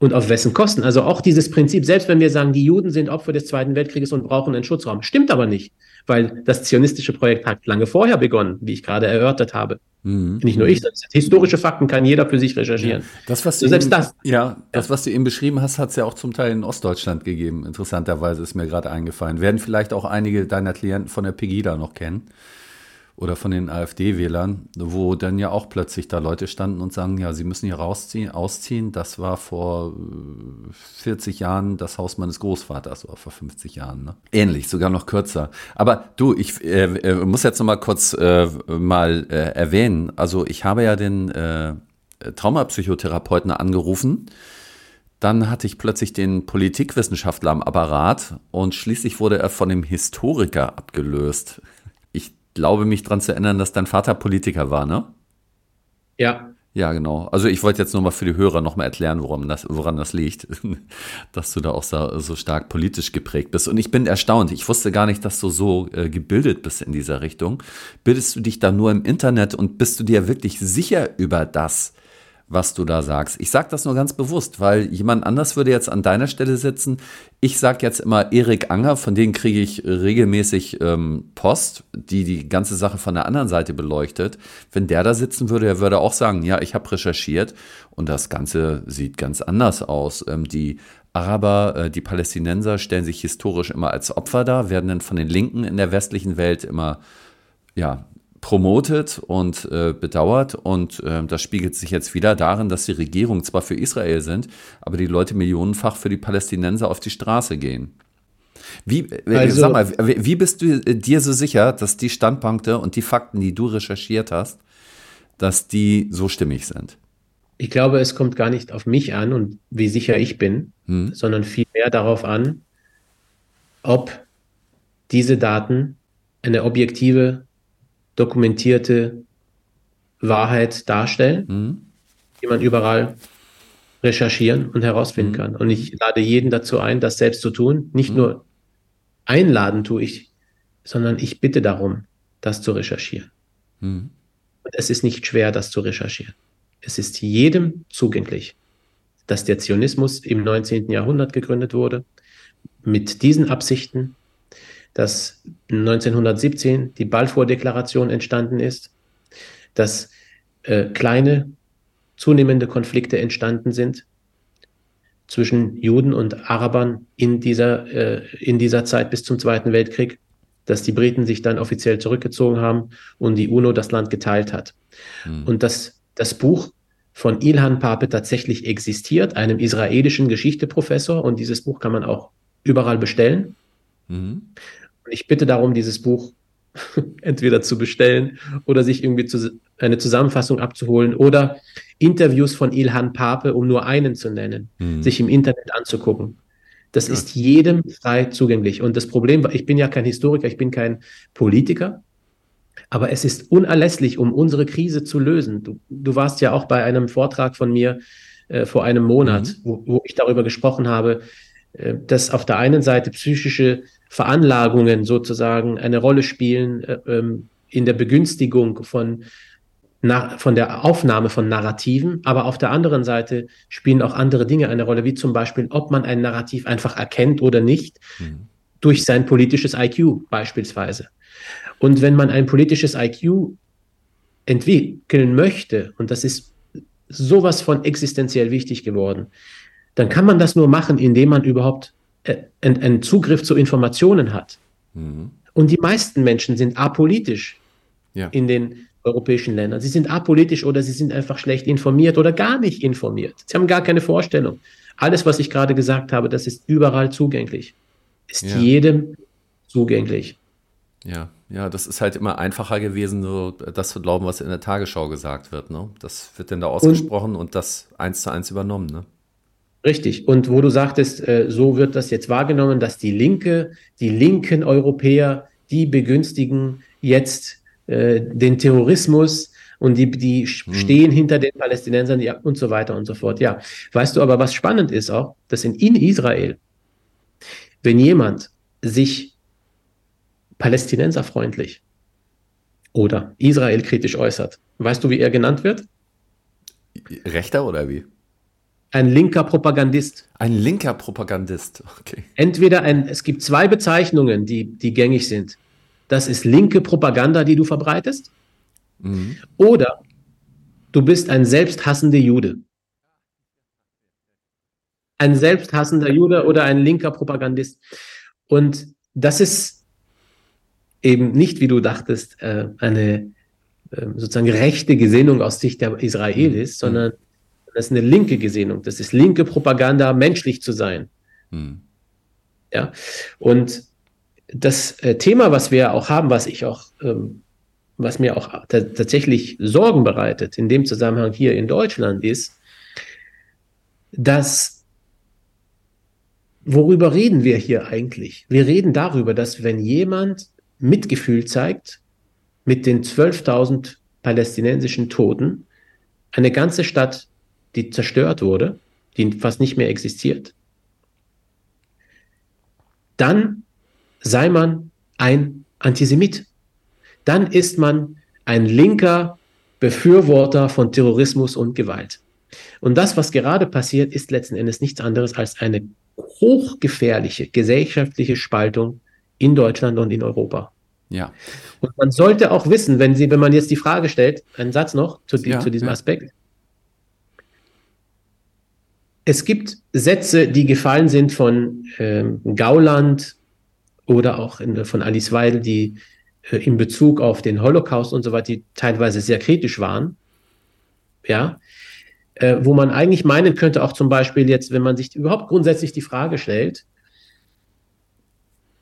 Und auf wessen Kosten? Also auch dieses Prinzip, selbst wenn wir sagen, die Juden sind Opfer des Zweiten Weltkrieges und brauchen einen Schutzraum, stimmt aber nicht, weil das zionistische Projekt hat lange vorher begonnen, wie ich gerade erörtert habe. Mhm. Nicht nur ich, das historische Fakten kann jeder für sich recherchieren. Ja. Das, was du selbst eben, das. Ja, das, was du eben beschrieben hast, hat es ja auch zum Teil in Ostdeutschland gegeben. Interessanterweise ist mir gerade eingefallen. Werden vielleicht auch einige deiner Klienten von der Pegida noch kennen oder von den AfD-Wählern, wo dann ja auch plötzlich da Leute standen und sagen, ja, sie müssen hier rausziehen, ausziehen. Das war vor 40 äh, Jahren das Haus meines Großvaters oder vor 50 Jahren. Ne? Ähnlich, sogar noch kürzer. Aber du, ich äh, äh, muss jetzt noch mal kurz äh, mal äh, erwähnen. Also ich habe ja den äh, Traumapsychotherapeuten angerufen. Dann hatte ich plötzlich den Politikwissenschaftler am Apparat und schließlich wurde er von dem Historiker abgelöst glaube mich daran zu erinnern, dass dein Vater Politiker war, ne? Ja. Ja, genau. Also ich wollte jetzt nur mal für die Hörer nochmal erklären, woran das, woran das liegt, dass du da auch so, so, stark politisch geprägt bist. Und ich bin erstaunt. Ich wusste gar nicht, dass du so äh, gebildet bist in dieser Richtung. Bildest du dich da nur im Internet und bist du dir wirklich sicher über das, was du da sagst. Ich sage das nur ganz bewusst, weil jemand anders würde jetzt an deiner Stelle sitzen. Ich sage jetzt immer Erik Anger, von denen kriege ich regelmäßig ähm, Post, die die ganze Sache von der anderen Seite beleuchtet. Wenn der da sitzen würde, er würde auch sagen, ja, ich habe recherchiert und das Ganze sieht ganz anders aus. Ähm, die Araber, äh, die Palästinenser stellen sich historisch immer als Opfer dar, werden dann von den Linken in der westlichen Welt immer ja, promotet und äh, bedauert. Und äh, das spiegelt sich jetzt wieder darin, dass die Regierung zwar für Israel sind, aber die Leute millionenfach für die Palästinenser auf die Straße gehen. Wie, äh, also, sag mal, wie bist du äh, dir so sicher, dass die Standpunkte und die Fakten, die du recherchiert hast, dass die so stimmig sind? Ich glaube, es kommt gar nicht auf mich an und wie sicher ich bin, hm. sondern vielmehr darauf an, ob diese Daten eine objektive dokumentierte Wahrheit darstellen, mhm. die man überall recherchieren und herausfinden mhm. kann. Und ich lade jeden dazu ein, das selbst zu tun. Nicht mhm. nur einladen tue ich, sondern ich bitte darum, das zu recherchieren. Mhm. Und es ist nicht schwer, das zu recherchieren. Es ist jedem zugänglich, dass der Zionismus im 19. Jahrhundert gegründet wurde, mit diesen Absichten, dass 1917 die Balfour-Deklaration entstanden ist, dass äh, kleine, zunehmende Konflikte entstanden sind zwischen Juden und Arabern in dieser, äh, in dieser Zeit bis zum Zweiten Weltkrieg, dass die Briten sich dann offiziell zurückgezogen haben und die UNO das Land geteilt hat. Mhm. Und dass das Buch von Ilhan Pape tatsächlich existiert, einem israelischen Geschichteprofessor, und dieses Buch kann man auch überall bestellen. Mhm. Und ich bitte darum, dieses Buch entweder zu bestellen oder sich irgendwie zu, eine Zusammenfassung abzuholen oder Interviews von Ilhan Pape, um nur einen zu nennen, mhm. sich im Internet anzugucken. Das ja. ist jedem frei zugänglich. Und das Problem war, ich bin ja kein Historiker, ich bin kein Politiker, aber es ist unerlässlich, um unsere Krise zu lösen. Du, du warst ja auch bei einem Vortrag von mir äh, vor einem Monat, mhm. wo, wo, ich darüber gesprochen habe, äh, dass auf der einen Seite psychische Veranlagungen sozusagen eine Rolle spielen äh, ähm, in der Begünstigung von, na, von der Aufnahme von Narrativen, aber auf der anderen Seite spielen auch andere Dinge eine Rolle, wie zum Beispiel, ob man ein Narrativ einfach erkennt oder nicht, mhm. durch sein politisches IQ beispielsweise. Und wenn man ein politisches IQ entwickeln möchte, und das ist sowas von existenziell wichtig geworden, dann kann man das nur machen, indem man überhaupt einen Zugriff zu Informationen hat. Mhm. Und die meisten Menschen sind apolitisch ja. in den europäischen Ländern. Sie sind apolitisch oder sie sind einfach schlecht informiert oder gar nicht informiert. Sie haben gar keine Vorstellung. Alles, was ich gerade gesagt habe, das ist überall zugänglich. Ist ja. jedem zugänglich. Ja, ja, das ist halt immer einfacher gewesen, so das zu glauben, was in der Tagesschau gesagt wird. Ne? Das wird dann da ausgesprochen und, und das eins zu eins übernommen. Ne? Richtig. Und wo du sagtest, äh, so wird das jetzt wahrgenommen, dass die Linke, die linken Europäer, die begünstigen jetzt äh, den Terrorismus und die, die hm. stehen hinter den Palästinensern ja, und so weiter und so fort. Ja. Weißt du aber, was spannend ist auch, dass in, in Israel, wenn jemand sich palästinenserfreundlich oder israelkritisch äußert, weißt du, wie er genannt wird? Rechter oder wie? Ein linker Propagandist. Ein linker Propagandist, okay. Entweder ein, es gibt zwei Bezeichnungen, die, die gängig sind. Das ist linke Propaganda, die du verbreitest. Mhm. Oder du bist ein selbsthassender Jude. Ein selbsthassender Jude oder ein linker Propagandist. Und das ist eben nicht, wie du dachtest, äh, eine ähm, sozusagen rechte Gesinnung aus Sicht der Israelis, mhm. sondern das ist eine linke Gesinnung. Das ist linke Propaganda, menschlich zu sein. Hm. Ja. Und das äh, Thema, was wir auch haben, was ich auch, ähm, was mir auch tatsächlich Sorgen bereitet, in dem Zusammenhang hier in Deutschland, ist, dass worüber reden wir hier eigentlich? Wir reden darüber, dass wenn jemand Mitgefühl zeigt mit den 12.000 palästinensischen Toten, eine ganze Stadt die zerstört wurde, die fast nicht mehr existiert, dann sei man ein Antisemit. Dann ist man ein linker Befürworter von Terrorismus und Gewalt. Und das, was gerade passiert, ist letzten Endes nichts anderes als eine hochgefährliche gesellschaftliche Spaltung in Deutschland und in Europa. Ja. Und man sollte auch wissen, wenn Sie, wenn man jetzt die Frage stellt, einen Satz noch zu, ja, zu diesem ja. Aspekt. Es gibt Sätze, die gefallen sind von ähm, Gauland oder auch in, von Alice Weidel, die äh, in Bezug auf den Holocaust und so weiter, die teilweise sehr kritisch waren. Ja, äh, wo man eigentlich meinen könnte, auch zum Beispiel jetzt, wenn man sich überhaupt grundsätzlich die Frage stellt,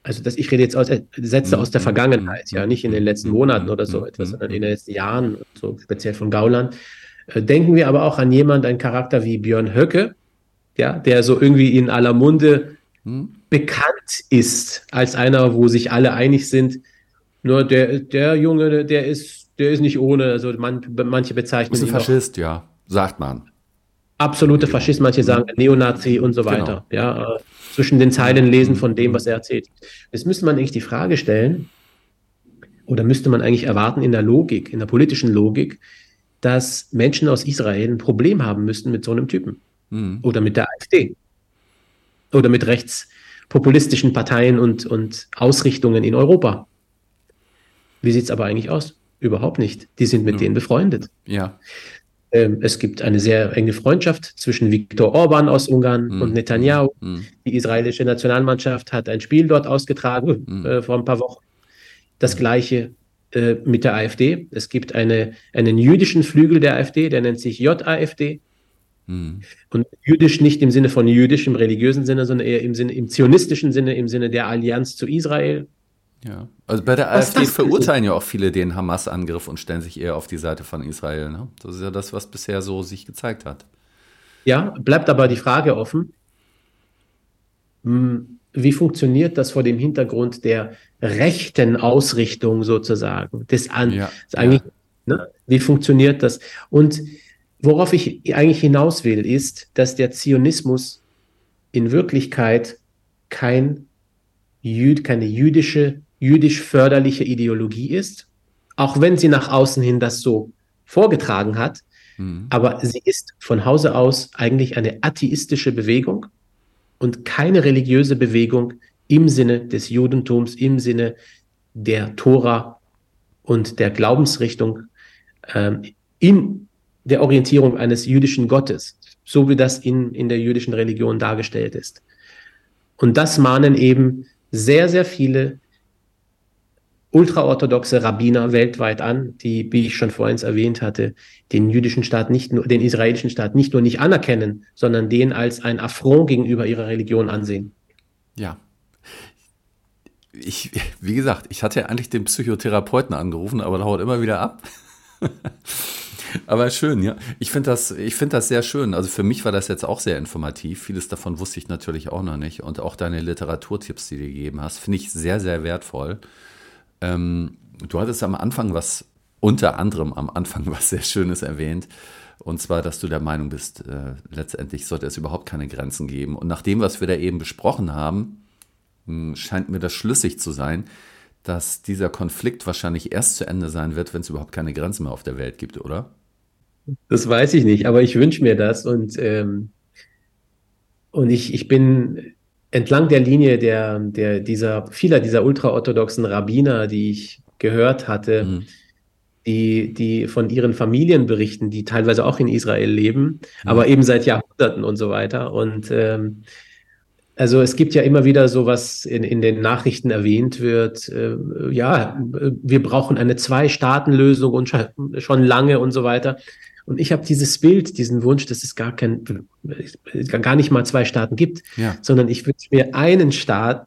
also das, ich rede jetzt aus äh, Sätze aus der mhm. Vergangenheit, ja, nicht in den letzten Monaten oder so etwas, sondern in den letzten Jahren, so speziell von Gauland. Äh, denken wir aber auch an jemanden, einen Charakter wie Björn Höcke, ja, der so irgendwie in aller Munde hm. bekannt ist als einer, wo sich alle einig sind. Nur der, der Junge, der ist, der ist nicht ohne. Also man, manche bezeichnen ist ein Faschist, ja, sagt man. Absolute Faschist, manche sagen Neonazi und so weiter. Genau. Ja, äh, zwischen den Zeilen lesen von dem, was er erzählt. Jetzt müsste man eigentlich die Frage stellen, oder müsste man eigentlich erwarten in der Logik, in der politischen Logik, dass Menschen aus Israel ein Problem haben müssten mit so einem Typen. Mhm. Oder mit der AfD. Oder mit rechtspopulistischen Parteien und, und Ausrichtungen in Europa. Wie sieht es aber eigentlich aus? Überhaupt nicht. Die sind mit mhm. denen befreundet. Ja. Ähm, es gibt eine sehr enge Freundschaft zwischen Viktor Orban aus Ungarn mhm. und Netanyahu. Mhm. Die israelische Nationalmannschaft hat ein Spiel dort ausgetragen mhm. äh, vor ein paar Wochen. Das mhm. gleiche äh, mit der AfD. Es gibt eine, einen jüdischen Flügel der AfD, der nennt sich JAFD. Mhm. Und jüdisch nicht im Sinne von jüdisch im religiösen Sinne, sondern eher im Sinne, im zionistischen Sinne, im Sinne der Allianz zu Israel. Ja, also bei der was AfD verurteilen ja auch viele den Hamas-Angriff und stellen sich eher auf die Seite von Israel. Ne? Das ist ja das, was bisher so sich gezeigt hat. Ja, bleibt aber die Frage offen, hm, wie funktioniert das vor dem Hintergrund der rechten Ausrichtung sozusagen? Des An ja, eigentlich, ja. Ne? Wie funktioniert das? Und Worauf ich eigentlich hinaus will, ist, dass der Zionismus in Wirklichkeit kein Jüd, keine jüdische, jüdisch förderliche Ideologie ist, auch wenn sie nach außen hin das so vorgetragen hat. Mhm. Aber sie ist von Hause aus eigentlich eine atheistische Bewegung und keine religiöse Bewegung im Sinne des Judentums, im Sinne der Tora und der Glaubensrichtung ähm, in der Orientierung eines jüdischen Gottes, so wie das in, in der jüdischen Religion dargestellt ist. Und das mahnen eben sehr, sehr viele ultraorthodoxe Rabbiner weltweit an, die, wie ich schon vorhin erwähnt hatte, den jüdischen Staat nicht nur, den israelischen Staat nicht nur nicht anerkennen, sondern den als ein Affront gegenüber ihrer Religion ansehen. Ja. Ich, wie gesagt, ich hatte ja eigentlich den Psychotherapeuten angerufen, aber der haut immer wieder ab. Aber schön, ja. Ich finde das, find das sehr schön. Also für mich war das jetzt auch sehr informativ. Vieles davon wusste ich natürlich auch noch nicht. Und auch deine Literaturtipps, die du gegeben hast, finde ich sehr, sehr wertvoll. Ähm, du hattest am Anfang was, unter anderem am Anfang was sehr Schönes erwähnt. Und zwar, dass du der Meinung bist, äh, letztendlich sollte es überhaupt keine Grenzen geben. Und nach dem, was wir da eben besprochen haben, hm, scheint mir das schlüssig zu sein, dass dieser Konflikt wahrscheinlich erst zu Ende sein wird, wenn es überhaupt keine Grenzen mehr auf der Welt gibt, oder? Das weiß ich nicht, aber ich wünsche mir das und, ähm, und ich, ich bin entlang der Linie der, der dieser, vieler dieser ultraorthodoxen Rabbiner, die ich gehört hatte, mhm. die, die von ihren Familien berichten, die teilweise auch in Israel leben, mhm. aber eben seit Jahrhunderten und so weiter. Und ähm, also es gibt ja immer wieder so, was in, in den Nachrichten erwähnt wird, äh, ja, wir brauchen eine Zwei-Staaten-Lösung und schon, schon lange und so weiter. Und ich habe dieses Bild, diesen Wunsch, dass es gar kein, gar nicht mal zwei Staaten gibt, ja. sondern ich wünsche mir einen Staat,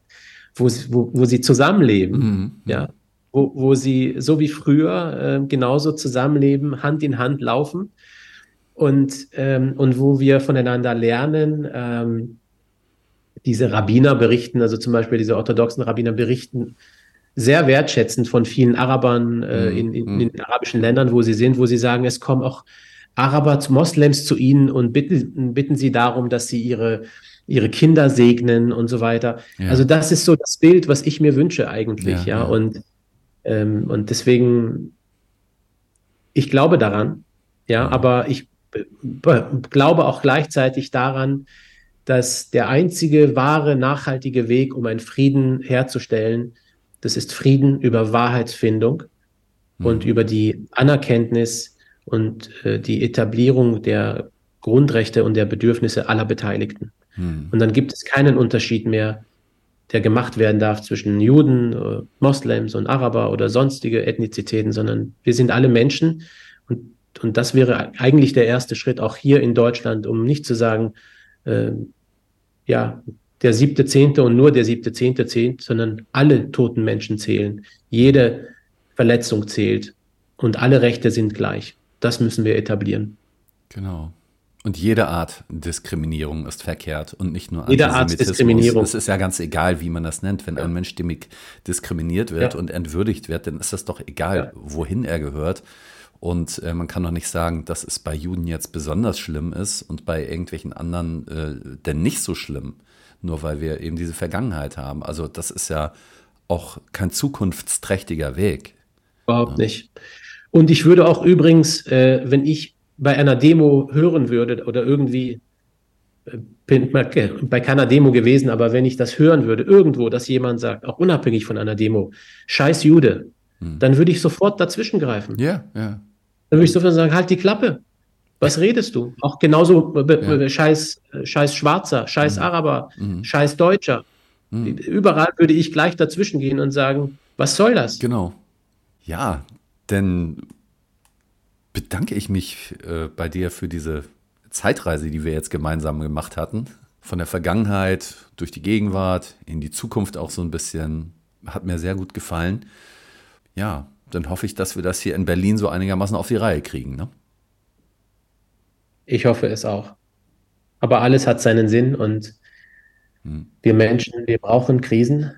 wo, wo, wo sie zusammenleben, mhm. ja, wo, wo sie so wie früher äh, genauso zusammenleben, Hand in Hand laufen und, ähm, und wo wir voneinander lernen, ähm, diese Rabbiner berichten, also zum Beispiel diese orthodoxen Rabbiner berichten sehr wertschätzend von vielen Arabern äh, mhm. in, in, in, den arabischen Ländern, wo sie sind, wo sie sagen, es kommen auch Araber, Moslems zu ihnen und bitten, bitten sie darum, dass sie ihre, ihre Kinder segnen und so weiter. Ja. Also das ist so das Bild, was ich mir wünsche eigentlich, ja. ja. Und, ähm, und deswegen, ich glaube daran, ja, aber ich glaube auch gleichzeitig daran, dass der einzige wahre, nachhaltige Weg, um einen Frieden herzustellen, das ist Frieden über Wahrheitsfindung mhm. und über die Anerkenntnis und äh, die Etablierung der Grundrechte und der Bedürfnisse aller Beteiligten. Mhm. Und dann gibt es keinen Unterschied mehr, der gemacht werden darf zwischen Juden, äh, Moslems und Araber oder sonstige Ethnizitäten, sondern wir sind alle Menschen. Und, und das wäre eigentlich der erste Schritt auch hier in Deutschland, um nicht zu sagen, äh, ja, der siebte Zehnte und nur der siebte Zehnte zählt, sondern alle toten Menschen zählen. Jede Verletzung zählt und alle Rechte sind gleich. Das müssen wir etablieren. Genau. Und jede Art Diskriminierung ist verkehrt und nicht nur jede Art Diskriminierung. Es ist ja ganz egal, wie man das nennt. Wenn ja. ein Mensch diskriminiert wird ja. und entwürdigt wird, dann ist das doch egal, ja. wohin er gehört. Und äh, man kann doch nicht sagen, dass es bei Juden jetzt besonders schlimm ist und bei irgendwelchen anderen äh, denn nicht so schlimm, nur weil wir eben diese Vergangenheit haben. Also das ist ja auch kein zukunftsträchtiger Weg. Überhaupt nicht. Und ich würde auch übrigens, äh, wenn ich bei einer Demo hören würde oder irgendwie äh, bin bei keiner Demo gewesen, aber wenn ich das hören würde, irgendwo, dass jemand sagt, auch unabhängig von einer Demo, scheiß Jude, hm. dann würde ich sofort dazwischen greifen. Ja, ja. Dann würde ich sofort sagen, halt die Klappe. Was redest du? Auch genauso ja. scheiß, scheiß Schwarzer, scheiß mhm. Araber, mhm. scheiß Deutscher. Mhm. Überall würde ich gleich dazwischen gehen und sagen, was soll das? Genau. Ja, denn bedanke ich mich äh, bei dir für diese Zeitreise, die wir jetzt gemeinsam gemacht hatten. Von der Vergangenheit durch die Gegenwart in die Zukunft auch so ein bisschen. Hat mir sehr gut gefallen. Ja, dann hoffe ich, dass wir das hier in Berlin so einigermaßen auf die Reihe kriegen. Ne? Ich hoffe es auch. Aber alles hat seinen Sinn und hm. wir Menschen, wir brauchen Krisen,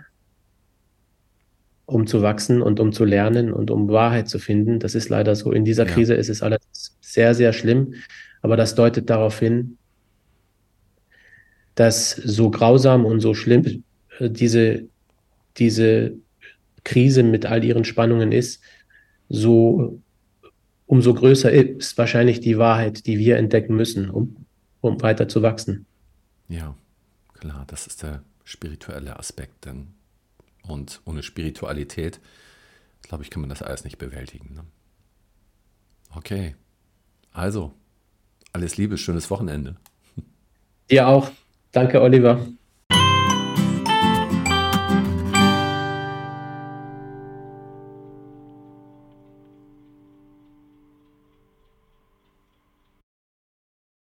um zu wachsen und um zu lernen und um Wahrheit zu finden. Das ist leider so. In dieser ja. Krise ist es alles sehr, sehr schlimm. Aber das deutet darauf hin, dass so grausam und so schlimm äh, diese, diese Krise mit all ihren Spannungen ist, so umso größer ist wahrscheinlich die Wahrheit, die wir entdecken müssen, um, um weiter zu wachsen. Ja, klar, das ist der spirituelle Aspekt. Denn, und ohne Spiritualität, glaube ich, kann man das alles nicht bewältigen. Ne? Okay, also, alles Liebe, schönes Wochenende. Dir auch. Danke, Oliver.